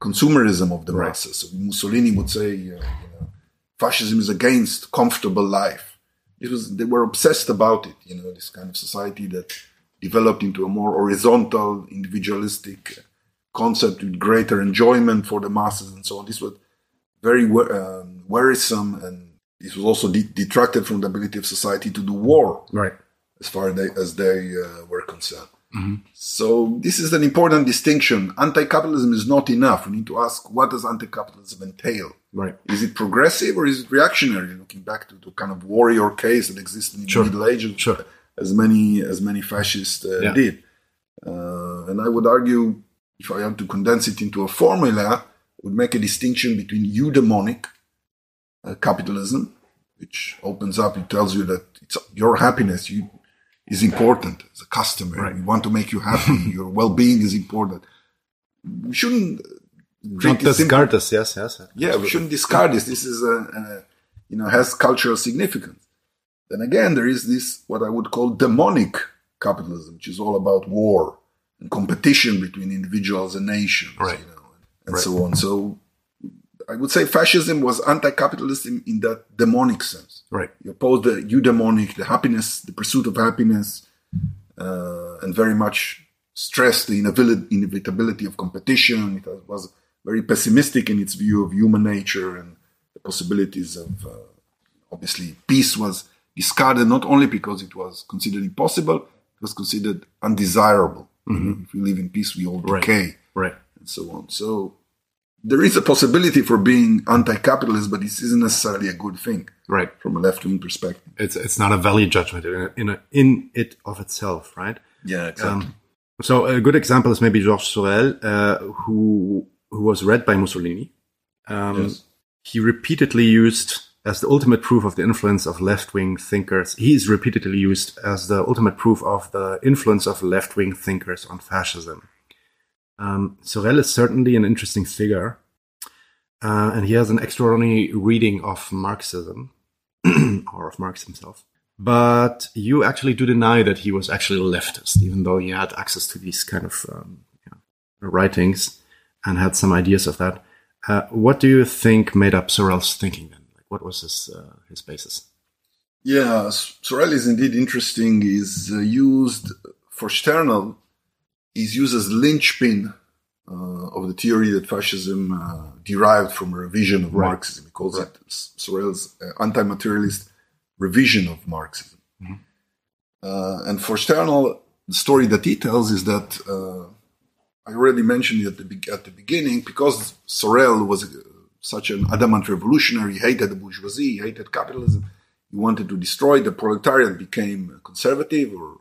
consumerism of the Right. masses. So Mussolini would say, uh, you know, fascism is against comfortable life. It was, they were obsessed about it, you know, this kind of society that developed into a more horizontal, individualistic concept with greater enjoyment for the masses and so on. This was very um, worrisome and this was also de- detracted from the ability of society to do war Right. as far they, as they uh, were concerned. So this is an important distinction. Anti-capitalism is not enough. We need to ask what does anti-capitalism entail? Right. Is it progressive or is it reactionary? Looking back to the kind of warrior case that existed in Sure. the Middle Ages, Sure. as many as many fascists uh, Yeah. did. Uh, and I would argue, if I had to condense it into a formula, would make a distinction between eudaimonic uh, capitalism, which opens up, it tells you that it's your happiness you, is important as a customer. Right. We want to make you happy. your well-being is important. We shouldn't Not treat it simply discard this. Yes. Yes. yeah, we shouldn't discard this. This is a, a you know has cultural significance. Then again, there is this what I would call demonic capitalism, which is all about war and competition between individuals and nations, Right. you know, and Right. so on. So I would say fascism was anti-capitalist in, in that demonic sense. Right. You oppose the eudaimonic, the happiness, the pursuit of happiness, uh, and very much stressed the inevitability of competition. It was very pessimistic in its view of human nature and the possibilities of, uh, obviously, peace was discarded not only because it was considered impossible, it was considered undesirable. If we live in peace, we all Right. decay Right. and so on. So there is a possibility for being anti-capitalist, but this isn't necessarily a good thing Right. from a left-wing perspective. It's it's not a value judgment in a, in, a, in it of itself, right? Yeah, Um, So a good example is maybe Georges Sorel, uh, who who was read by Mussolini. Um, Yes. He repeatedly used as the ultimate proof of the influence of left wing thinkers. He is repeatedly used as the ultimate proof of the influence of left wing thinkers on fascism. Um, Sorel is certainly an interesting figure, uh, and he has an extraordinary reading of Marxism or of Marx himself. But you actually do deny that he was actually a leftist, even though he had access to these kind of um, yeah, writings and had some ideas of that. Uh, what do you think made up Sorel's thinking then? Like, what was his uh, his basis? Yeah, Sorel is indeed interesting. Is uh, used for Sternhell. Is used as linchpin uh, of the theory that fascism uh, derived from a revision of Right. Marxism. He calls it Sorel's uh, anti-materialist revision of Marxism. Uh, and for Sternhell, the story that he tells is that uh, I already mentioned it at the, be- at the beginning because Sorel was uh, such an adamant revolutionary, he hated the bourgeoisie, he hated capitalism. He wanted to destroy the proletariat, became conservative or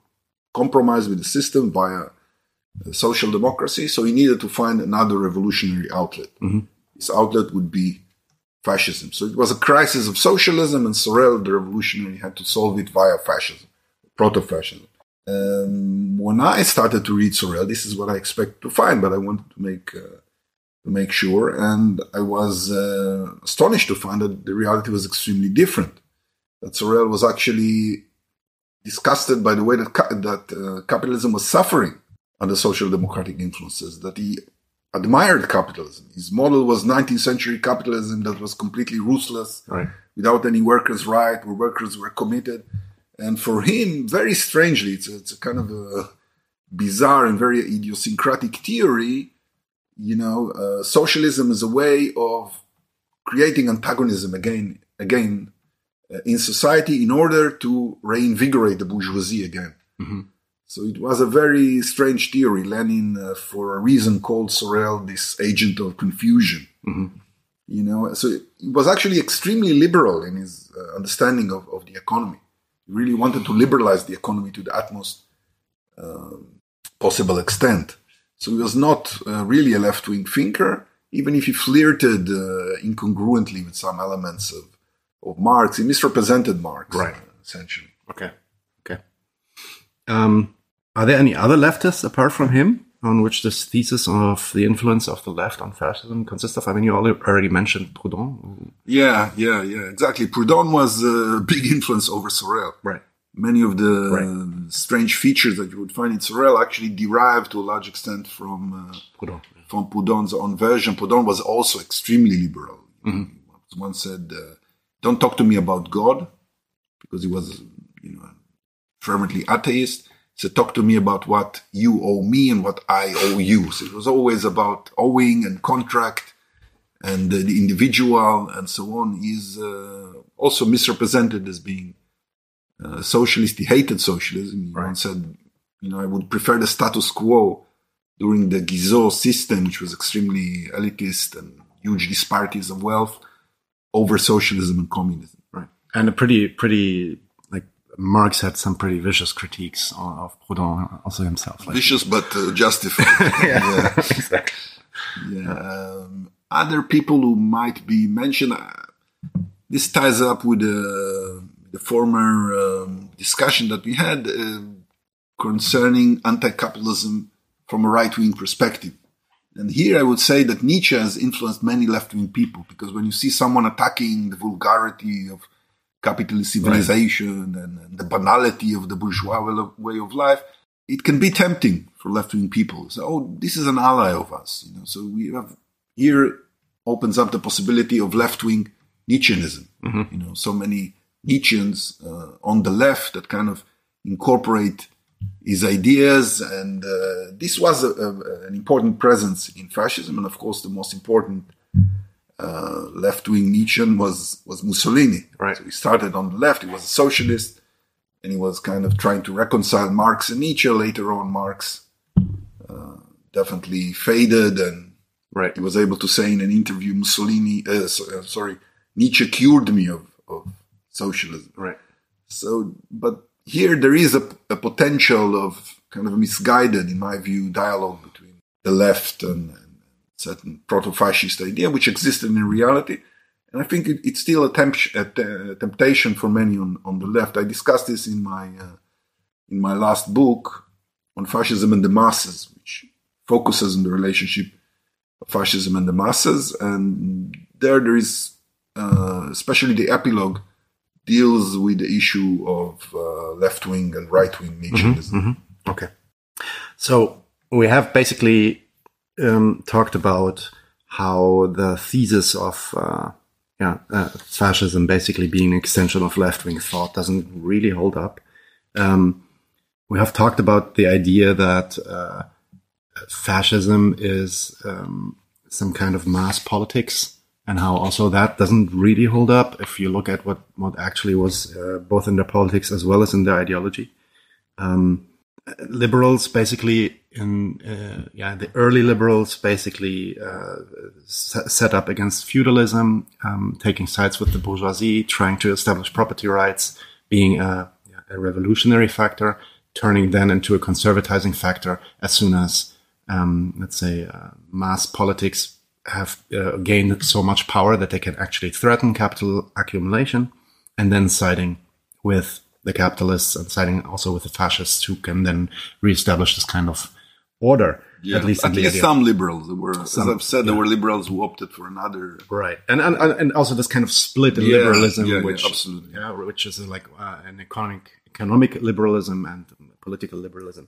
compromised with the system via uh, social democracy. So he needed to find another revolutionary outlet. His outlet would be fascism. So it was a crisis of socialism, and Sorel, the revolutionary, had to solve it via fascism, proto-fascism. Um, when I started to read Sorel, this is what I expect to find, but I wanted to make uh, to make sure, and I was uh, astonished to find that the reality was extremely different. That Sorel was actually disgusted by the way that ca- that uh, capitalism was suffering under social democratic influences. That he admired capitalism. His model was 19th century capitalism that was completely ruthless, Right. without any workers' right, where workers were committed. And for him, very strangely, it's a, it's a kind of a bizarre and very idiosyncratic theory. You know, uh, socialism is a way of creating antagonism again, again uh, in society in order to reinvigorate the bourgeoisie again. So it was a very strange theory. Lenin, uh, for a reason, called Sorel this agent of confusion. You know, so he was actually extremely liberal in his uh, understanding of, of the economy. He really wanted to liberalize the economy to the utmost um, possible extent. So he was not uh, really a left wing thinker, even if he flirted uh, incongruently with some elements of, of Marx. He misrepresented Marx, Right. uh, essentially. Okay. Okay. Um, are there any other leftists apart from him on which this thesis of the influence of the left on fascism consists of? I mean, you already mentioned Proudhon. Yeah, yeah, yeah, exactly. Proudhon was a big influence over Sorel. Right. Many of the Right. strange features that you would find in Sorel actually derive to a large extent from uh, Proudhon. from Proudhon's own version. Proudhon was also extremely liberal. He once said, uh, "Don't talk to me about God," because he was, you know, fervently atheist. Said, "Talk to me about what you owe me and what I owe you." So it was always about owing and contract and the individual and so on. He's uh, also misrepresented as being uh, socialist. He hated socialism. He Right. once said, "You know, I would prefer the status quo." during the Guizot system, which was extremely elitist and huge disparities of wealth, over socialism and communism. Right. And a pretty, pretty, Marx had some pretty vicious critiques of Proudhon also himself. Like, Vicious but uh, justified. yeah. exactly. yeah. Um, other people who might be mentioned. Uh, this ties up with uh, the former um, discussion that we had uh, concerning anti-capitalism from a right-wing perspective. And here I would say that Nietzsche has influenced many left-wing people because when you see someone attacking the vulgarity of capitalist civilization and, and the banality of the bourgeois way of- life, it can be tempting for left-wing people. So, oh, this is an ally of us. You know, so we have here opens up the possibility of left-wing Nietzscheanism. You know, so many Nietzscheans uh, on the left that kind of incorporate his ideas, and uh, this was a, a, an important presence in fascism. And of course, the most important uh, left-wing Nietzschean was was Mussolini. Right. So he started on the left. He was a socialist, and he was kind of trying to reconcile Marx and Nietzsche. Later on, Marx uh, definitely faded, and Right. he was able to say in an interview, Mussolini, uh, so, uh, sorry, Nietzsche cured me of, of socialism. Right. So, but here there is a, a potential of kind of misguided, in my view, dialogue between the left and, and certain proto-fascist idea, which existed in reality. And I think it, it's still a, temp- a, t- a, temptation for many on, on the left. I discussed this in my uh, in my last book on fascism and the masses, which focuses on the relationship of fascism and the masses. And there, there is uh, especially the epilogue deals with the issue of uh, left wing and right wing Nietzscheanism. Mm-hmm, mm-hmm. Okay. So we have basically um, talked about how the thesis of uh, yeah, uh, fascism basically being an extension of left wing thought doesn't really hold up. Um, we have talked about the idea that uh, fascism is um, some kind of mass politics and how also that doesn't really hold up if you look at what, what actually was uh, both in their politics as well as in their ideology. Um, liberals basically in uh, yeah the early liberals basically uh, set up against feudalism, um, taking sides with the bourgeoisie, trying to establish property rights, being a, a, revolutionary factor, turning then into a conservatizing factor as soon as um, let's say uh, mass politics have uh, gained so much power that they can actually threaten capital accumulation, and then siding with the capitalists and siding also with the fascists who can then reestablish this kind of order. Yeah, at least, at least some liberals. Were, some, as I've said, yeah. there were liberals who opted for another. Right, and and and also this kind of split in yeah, liberalism, yeah, which absolutely, yeah, which is like uh, an economic economic liberalism and political liberalism,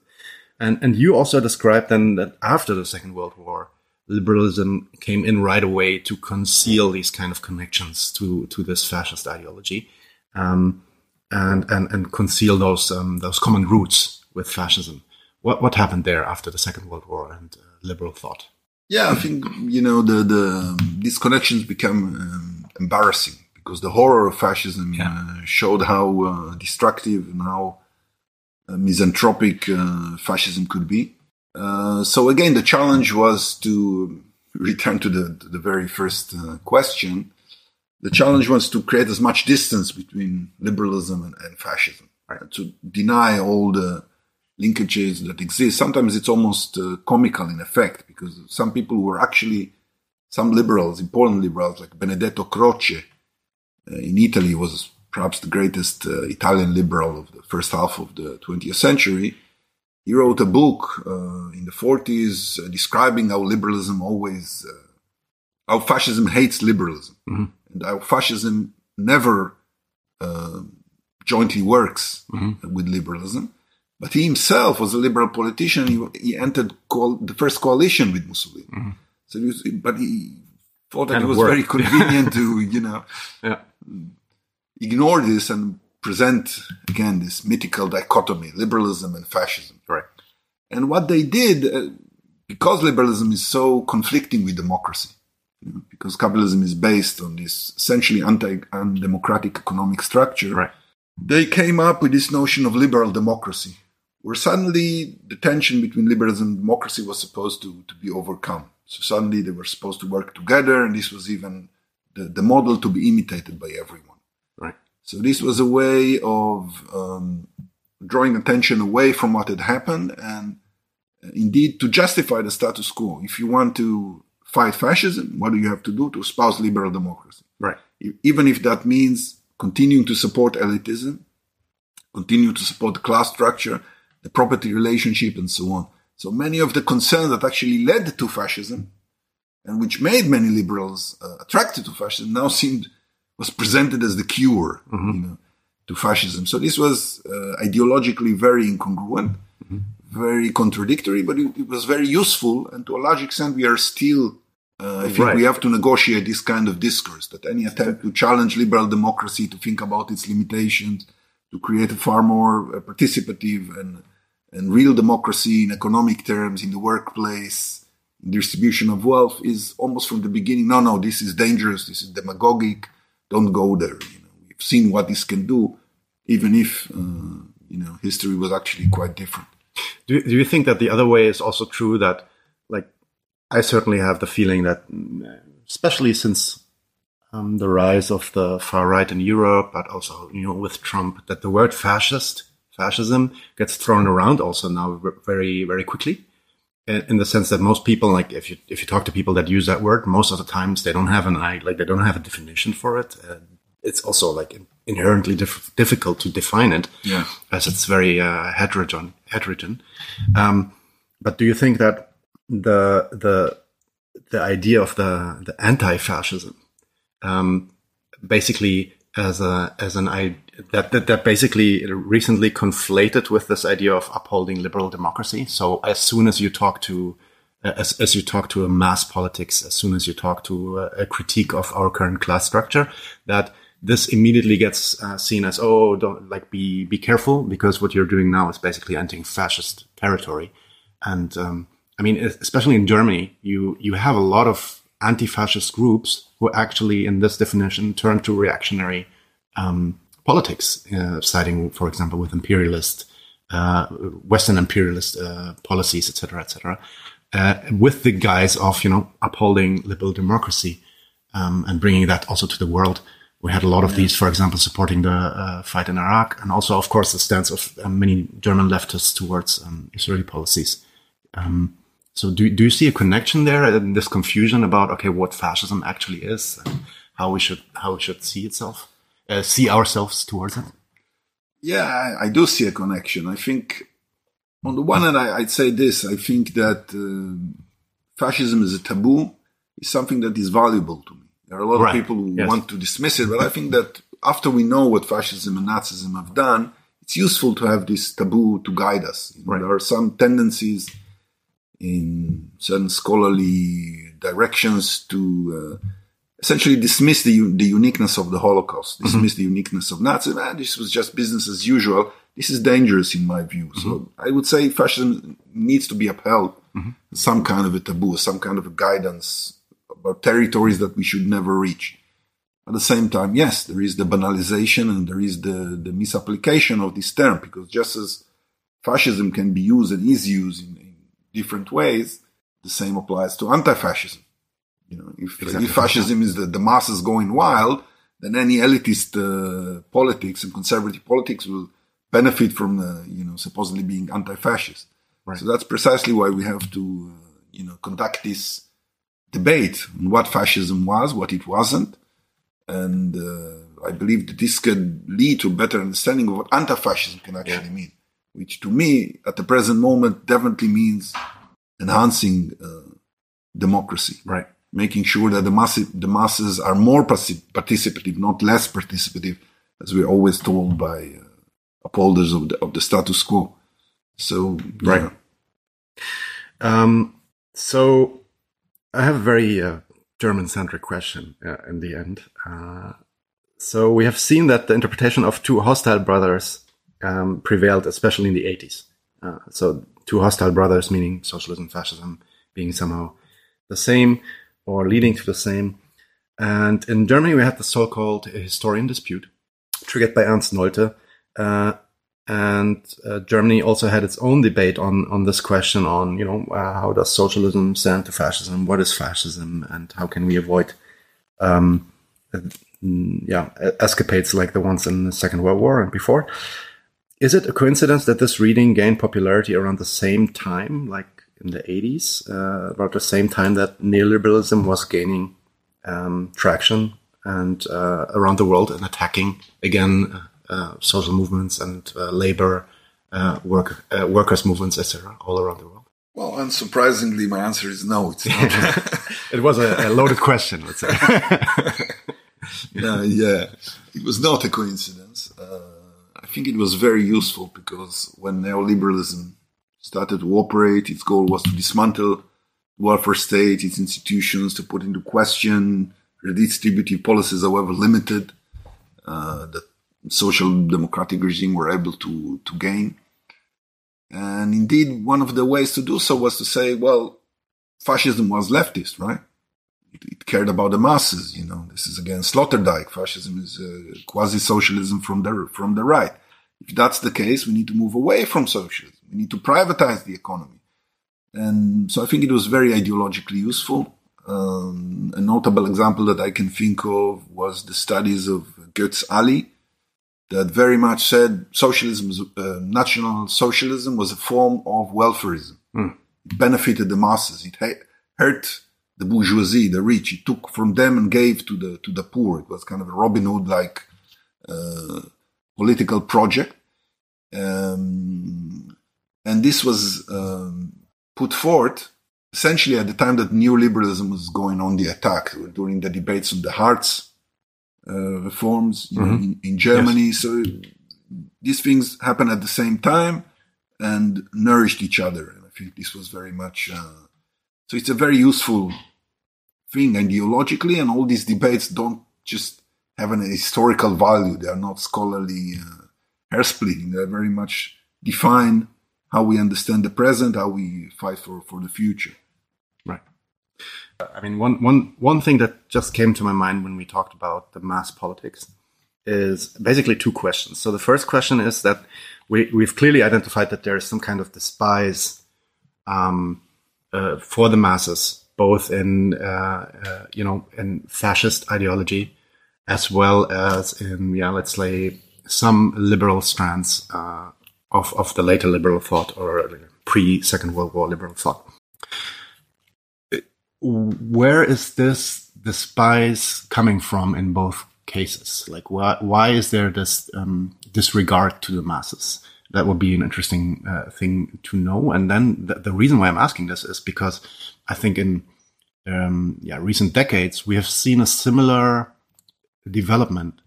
and and you also described then that after the Second World War, liberalism came in right away to conceal these kind of connections to to this fascist ideology, um, and and and conceal those um, those common roots with fascism. What what happened there after the Second World War and uh, liberal thought? Yeah, I think you know the the these connections become um, embarrassing because the horror of fascism yeah. uh, showed how uh, destructive and how uh, misanthropic uh, fascism could be. Uh, so again, the challenge was to return to the, to the very first uh, question. The challenge was to create as much distance between liberalism and, and fascism, right? to deny all the linkages that exist. Sometimes it's almost uh, comical in effect because some people were actually some liberals, important liberals like Benedetto Croce uh, in Italy was perhaps the greatest uh, Italian liberal of the first half of the 20th century he wrote a book uh, in the 40s uh, describing how liberalism always, uh, how fascism hates liberalism, mm-hmm. and how fascism never uh, jointly works mm-hmm. with liberalism. But he himself was a liberal politician. He, he entered co- the first coalition with Mussolini. Mm-hmm. So, he was, but he thought that it was very convenient to, you know, yeah. ignore this and present again this mythical dichotomy, liberalism and fascism. Right. And what they did, uh, because liberalism is so conflicting with democracy, you know, because capitalism is based on this essentially anti-undemocratic economic structure, right. they came up with this notion of liberal democracy, where suddenly the tension between liberalism and democracy was supposed to, to be overcome. So suddenly they were supposed to work together, and this was even the, the model to be imitated by everyone. Right. So this was a way of um, drawing attention away from what had happened and uh, indeed to justify the status quo. If you want to fight fascism, what do you have to do? To espouse liberal democracy. Right. Even if that means continuing to support elitism, continue to support the class structure, the property relationship, and so on. So many of the concerns that actually led to fascism and which made many liberals uh, attracted to fascism now seemed was presented as the cure, mm-hmm. you know, to fascism. So this was uh, ideologically very incongruent, mm-hmm. very contradictory, but it, it, was very useful. And to a large extent, we are still. Uh, I think right. we have to negotiate this kind of discourse. That any attempt to challenge liberal democracy, to think about its limitations, to create a far more uh, participative and and real democracy in economic terms in the workplace, distribution of wealth, is almost from the beginning. No, no, this is dangerous. This is demagogic don't go there. You know, we've seen what this can do, even if uh, you know history was actually quite different. Do Do you think that the other way is also true? That like I certainly have the feeling that, especially since um, the rise of the far right in Europe, but also you know with Trump, that the word fascist fascism gets thrown around also now very, very quickly. In the sense that most people, like if you if you talk to people that use that word, most of the times they don't have an I like they don't have a definition for it. Uh, it's also like inherently diff- difficult to define it, yeah. as it's very uh, heterogeneous. heterogen. Um, but do you think that the the the idea of the the anti-fascism um, basically as a as an I that, that that basically recently conflated with this idea of upholding liberal democracy. So as soon as you talk to as, as you talk to a mass politics, as soon as you talk to a, a critique of our current class structure, that this immediately gets uh, seen as oh don't like be be careful because what you're doing now is basically entering fascist territory and um, i mean especially in germany you you have a lot of anti-fascist groups who actually in this definition turn to reactionary um, politics uh, siding for example with imperialist uh, western imperialist uh, policies etc etc uh, with the guise of you know upholding liberal democracy um, and bringing that also to the world we had a lot of yeah. these, for example, supporting the uh, fight in Iraq, and also, of course, the stance of uh, many German leftists towards um, Israeli policies. Um, so, do do you see a connection there and this confusion about okay, what fascism actually is, and how we should how we should see itself, uh, see ourselves towards it? Yeah, I, I, do see a connection. I think, on the one hand, I, would say this: I think that uh, fascism is a taboo, is something that is valuable to me. There are a lot right. of people who yes. want to dismiss it, but I think that after we know what fascism and Nazism have done, it's useful to have this taboo to guide us. You know, right. There are some tendencies in certain scholarly directions to uh, essentially dismiss the, the uniqueness of the Holocaust, dismiss mm-hmm. the uniqueness of Nazism. Ah, this was just business as usual. This is dangerous in my view. Mm-hmm. So I would say fascism needs to be upheld, mm-hmm. some kind of a taboo, some kind of a guidance about territories that we should never reach. At the same time, yes, there is the banalization and there is the, the misapplication of this term because just as fascism can be used and is used in different ways, the same applies to anti-fascism. You know, if, exactly. if fascism is the, the masses going wild, then any elitist uh, politics and conservative politics will benefit from, uh, you know, supposedly being anti-fascist. Right. So that's precisely why we have to, uh, you know, conduct this debate on what fascism was, what it wasn't. And uh, I believe that this can lead to a better understanding of what anti-fascism can actually yeah. mean, which to me, at the present moment, definitely means enhancing uh, democracy. Right. Making sure that the, massi- the masses are more participative, not less participative, as we're always told by uh, upholders of the, of the status quo. So, right. Um, so I have a very uh, German centric question uh, in the end. Uh, so we have seen that the interpretation of two hostile brothers um, prevailed, especially in the 80s. Uh, so two hostile brothers, meaning socialism, fascism, being somehow the same or leading to the same. And in Germany, we had the so-called historian dispute, triggered by Ernst Nolte, uh, and uh, Germany also had its own debate on on this question on you know uh, how does socialism stand to fascism what is fascism and how can we avoid um, uh, yeah escapades like the ones in the second world war and before is it a coincidence that this reading gained popularity around the same time like in the 80s uh, about the same time that neoliberalism was gaining um, traction and uh, around the world and attacking again uh, social movements and uh, labor uh, work workers movements, etc., all around the world? Well, unsurprisingly, my answer is no. It's not. it was a, a, loaded question, let's say. yeah, yeah, it was not a coincidence. Think it was very useful because when neoliberalism started to operate, its goal was to dismantle welfare state, its institutions, to put into question redistributive policies, however limited, uh, social democratic regime were able to, to gain. And indeed, one of the ways to do so was to say, well, fascism was leftist, right? It, it cared about the masses, you know. This is again Sloterdijk. Fascism is uh, quasi-socialism from the, from the right. If that's the case, we need to move away from socialism. We need to privatize the economy. And so I think it was very ideologically useful. Um, a notable example that I can think of was the studies of Götz Aly, that very much said socialism, uh, national socialism was a form of welfareism. Mm. It benefited the masses. It ha- hurt the bourgeoisie, the rich. It took from them and gave to the to the poor. It was kind of a Robin Hood like uh, political project, um, and this was um, put forth essentially at the time that neoliberalism was going on the attack during the debates on the Hartz uh, reforms know, Mhm. in, in Germany. So these things happened at the same time and nourished each other. And I think this was very much uh, so. It's a very useful thing ideologically, and all these debates don't just have an historical value. They are not scholarly uh, hair splitting. They very much define how we understand the present, how we fight for, for the future. Right. I mean, one, one, one thing that just came to my mind when we talked about the mass politics is basically two questions. So the first question is that we, we've clearly identified that there is some kind of despise um, uh, for the masses, both in uh, uh, you know in fascist ideology as well as in yeah, let's say some liberal strands uh, of of the later liberal thought or pre Second World War liberal thought where is this despise coming from in both cases? Like, why why is there this um, disregard to the masses? That would be an interesting uh, thing to know. And then the, the, reason why I'm asking this is because I think in um, yeah recent decades we have seen a similar development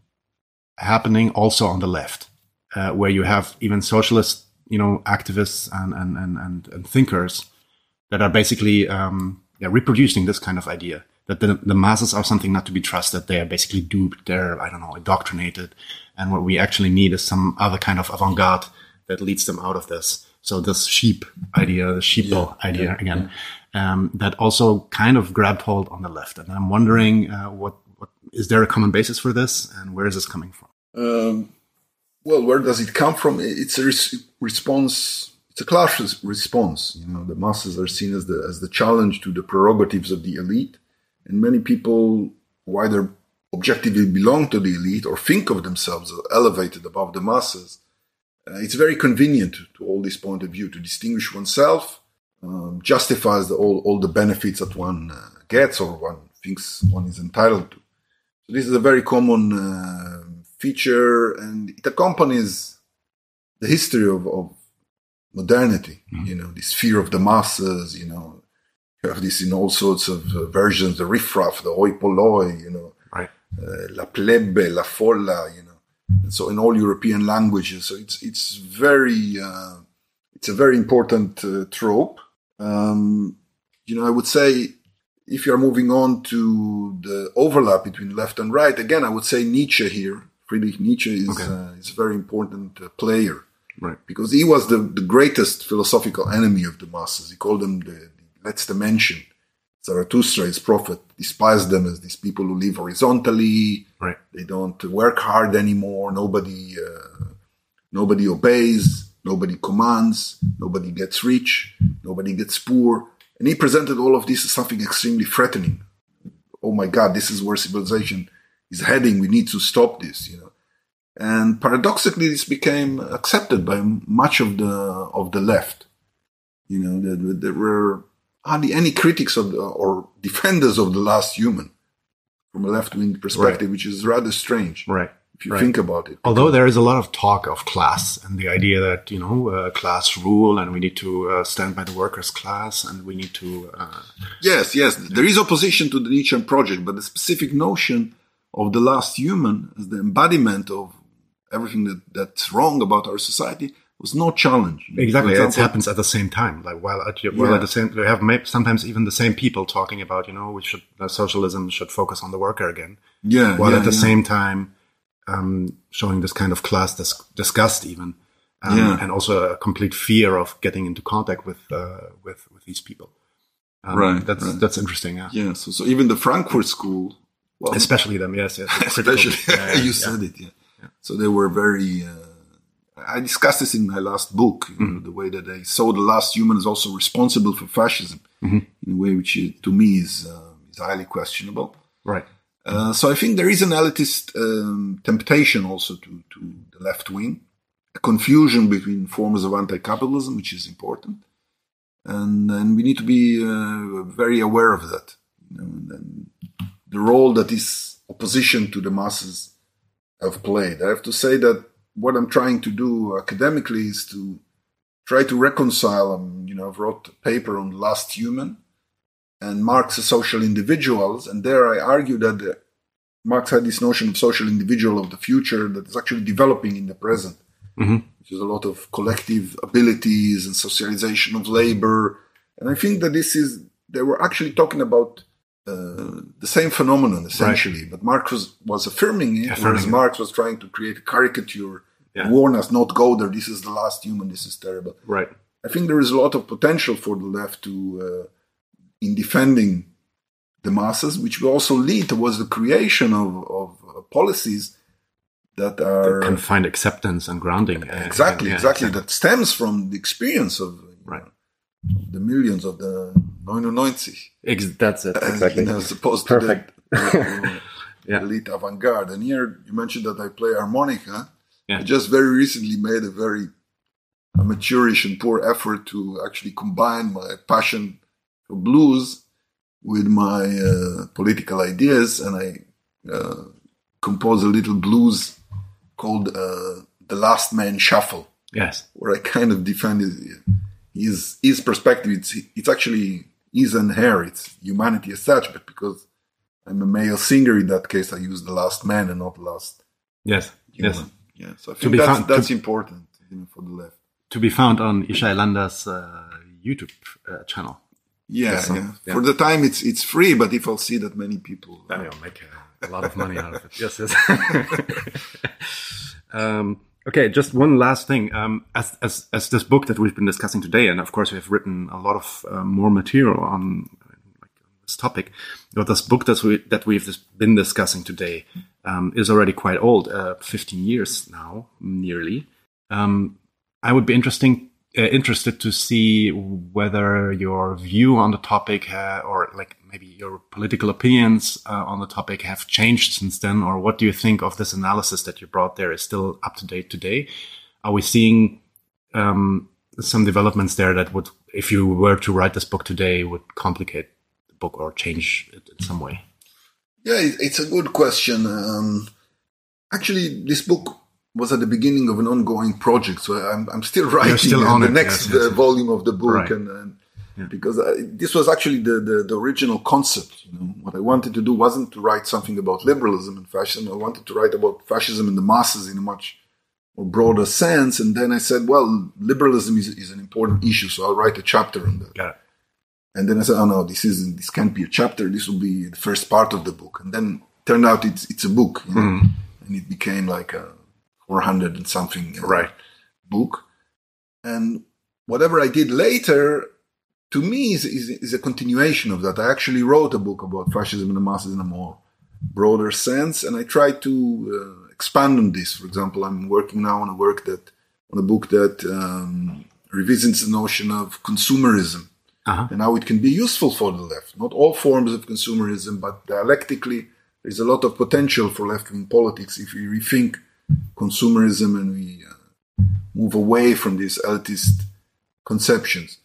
happening also on the left, uh, where you have even socialist you know activists and and and and, and thinkers that are basically um, yeah, reproducing this kind of idea that the, the masses are something not to be trusted. They are basically duped. They're, I don't know, indoctrinated. And what we actually need is some other kind of avant-garde that leads them out of this. So this sheep idea, the sheeple Yeah, idea yeah, again, Um, that also kind of grabbed hold on the left. And I'm wondering, uh, what, what, is there a common basis for this and where is this coming from? Um, well, where does it come from? It's a res- response it's a class response. You know, the masses are seen as the as the challenge to the prerogatives of the elite, and many people who either objectively belong to the elite or think of themselves as elevated above the masses. Uh, it's very convenient to all this point of view to distinguish oneself, um, justifies the, all all the benefits that one uh, gets or one thinks one is entitled to. This is a very common uh, feature, and it accompanies the history of, of modernity, mm-hmm. you know, this fear of the masses, you know, you have this in all sorts of uh, versions, the riffraff, the hoi polloi, you know, right. uh, la plebe, la folla, you know, and so in all European languages. So it's, it's very, uh, it's a very important uh, trope. Um, you know, I would say if you are moving on to the overlap between left and right, again, I would say Nietzsche here. Friedrich Nietzsche is, okay. Uh, is a very important uh, player Right. Because he was the, the greatest philosophical enemy of the masses. He called them the, the letzte Menschen. Zarathustra, his prophet, despised them as these people who live horizontally. Right. They don't work hard anymore. Nobody, uh, nobody obeys. Nobody commands. Nobody gets rich. Nobody gets poor. And he presented all of this as something extremely threatening. Oh my God, this is where civilization is heading. We need to stop this, you know. And paradoxically, this became accepted by much of the of the left. You know, there, there were hardly any critics of the, or defenders of the last human from a left wing perspective, right. which is rather strange. Right. If you right. think about it. Although there is a lot of talk of class and the idea that, you know, uh, class rule and we need to uh, stand by the workers' class and we need to. Uh, yes, yes. There is opposition to the Nietzschean project, but the specific notion of the last human as the embodiment of everything that, that's wrong about our society was no challenge. Exactly, it happens at the same time. Like while at while Yeah. at the same, we have sometimes even the same people talking about, you know, we should uh, socialism should focus on the worker again, Yeah, while yeah, at the yeah. same time um, showing this kind of class dis- disgust, even, um, Yeah. and also a complete fear of getting into contact with uh, with with these people. Um, Right, That's right. that's interesting. Yeah. Yeah, so, so even the Frankfurt School, well, Especially them, yes, yes. especially Yeah, you said it, yeah. So they were very. Uh, I discussed this in my last book. You Mm-hmm. the way that they saw the last human is also responsible for fascism Mm-hmm. in a way which, uh, to me, is uh, is highly questionable. Right. Uh, so I think there is an elitist um, temptation also to, to the left wing, a confusion between forms of anti-capitalism, which is important, and, and we need to be uh, very aware of that. Know, and the role that this opposition to the masses have played. I have to say that what I'm trying to do academically is to try to reconcile. Um, you know, I've wrote a paper on Last Human and Marx's social individuals, and there I argue that Marx had this notion of social individual of the future that is actually developing in the present, mm-hmm. which is a lot of collective abilities and socialization of labor. And I think that this is they were actually talking about uh, the same phenomenon essentially, right. but Marx was, was affirming it, affirming whereas it. Marx was trying to create a caricature, yeah. warn us not go there. This is the last human. This is terrible. Right. I think there is a lot of potential for the left to uh, in defending the masses, which will also lead towards the creation of, of uh, policies that are that can find acceptance and grounding. Exactly, yeah, exactly. That stems from the experience of right. Know, the millions of the 99. Ex- that's it. Exactly. Uh, you know, as Perfect. to the, yeah. elite avant-garde. And here you mentioned that I play harmonica. Yeah. I just very recently made a very amateurish and poor effort to actually combine my passion for blues with my uh, political ideas, and I uh, composed a little blues called uh, "The Last Man Shuffle." Yes, where I kind of defended his his perspective. It's it's actually his and her. It's humanity as such, but because I'm a male singer in that case, I use the last man and not last. Yes. Human. Yes. Yeah. So I think that's, found, that's to, important you know, for the left. To be found on Ishay Landa's uh, YouTube uh, channel. Yeah, yeah. yeah, For the time, it's it's free, but if I'll see that many people, then you'll make a, a, lot of money out of it. Yes, yes. um, okay, just one last thing. Um, as as as this book that we've been discussing today, and of course we've written a lot of uh, more material on like, this topic. But this book that we that we've been discussing today um, is already quite old, uh, fifteen years now, nearly. Um, I would be interesting uh, interested to see whether your view on the topic or like maybe your political opinions uh, on the topic have changed since then or what do you think of this analysis that you brought there is still up to date today? Are we seeing um, some developments there that would if you were to write this book today would complicate the book or change it in some way? Yeah it's a good question. Um, actually this book was at the beginning of an ongoing project. So I'm, I'm still writing still the it, next yes, yes, uh, volume of the book. Right. And, and yeah. because I, this was actually the, the, the, original concept. You know, what I wanted to do wasn't to write something about liberalism and fascism. I wanted to write about fascism and the masses in a much more broader sense. And then I said, well, liberalism is, is an important issue. So I'll write a chapter on that. Got it. And then I said, oh no, this isn't, this can't be a chapter. This will be the first part of the book. And then turned out it's, it's a book. You know? mm-hmm. And it became like a, 400 and something right. book. And whatever I did later, to me, is, is, is, a continuation of that. I actually wrote a book about fascism and the masses in a more broader sense, and I tried to uh, expand on this. For example, I'm working now on a work that on a book that um, revisits the notion of consumerism uh-huh. and how it can be useful for the left. Not all forms of consumerism, but dialectically, there's a lot of potential for left wing politics if we rethink consumerism and we uh, move away from these elitist conceptions.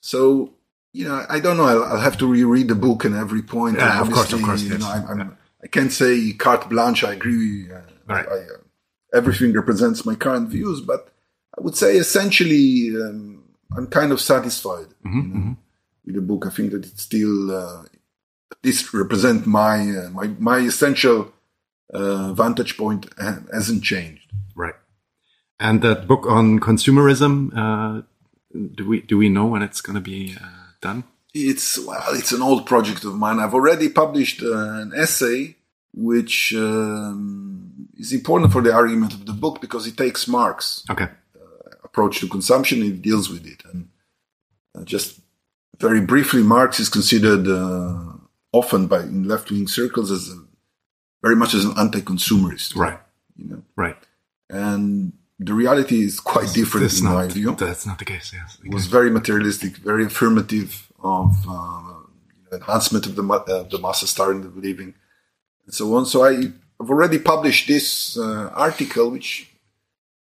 So, you know, I don't know. I'll, I'll have to reread the book and every point. Yeah, of course, of course. You yes. know, I'm, I'm, yeah. I can't say carte blanche. I agree. Uh, right. I, uh, everything represents my current views, but I would say essentially um, I'm kind of satisfied mm-hmm, you know, mm-hmm. with the book. I think that it still uh, at least represent my uh, my my essential uh, vantage point hasn't changed. Right. And that book on consumerism, uh, do we do we know when it's going to be uh, done? It's well, it's an old project of mine. I've already published uh, an essay which um, is important for the argument of the book because it takes Marx okay. Uh, approach to consumption. It deals with it, and uh, just very briefly, Marx is considered often by in left wing circles as a very much as an anti-consumerist. Right. You know. Right. And the reality is quite different that's in not, my view. That's not the case. Yes. It was very materialistic, very affirmative of uh, enhancement of the uh, the masses starting the living, and so on. So I have already published this uh, article, which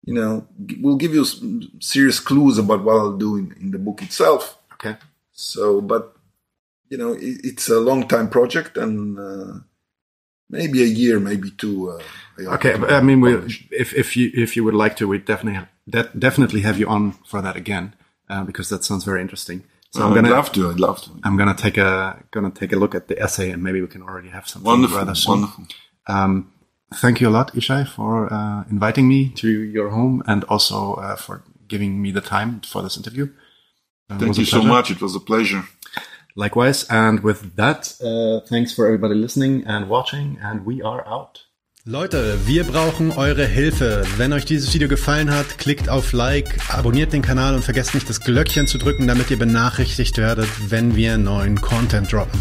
you know will give you serious clues about what I'll do in, in the book itself. Okay. So, but you know, it, it's a long time project and. Maybe a year, maybe two. Uh, okay, I mean, we, if if you if you would like to, we definitely de- definitely have you on for that again uh, because that sounds very interesting. So I'm gonna, I'd love to. I'd love to. I'm gonna take a gonna take a look at the essay and maybe we can already have something wonderful, rather soon. Wonderful. Um, thank you a lot, Ishay, for uh, inviting me to your home and also uh, for giving me the time for this interview. Uh, thank you so much. It was a pleasure. Likewise. And with that, uh, thanks for everybody listening and watching and we are out. Leute, wir brauchen eure Hilfe. Wenn euch dieses Video gefallen hat, klickt auf Like, abonniert den Kanal und vergesst nicht das Glöckchen zu drücken, damit ihr benachrichtigt werdet, wenn wir neuen Content droppen.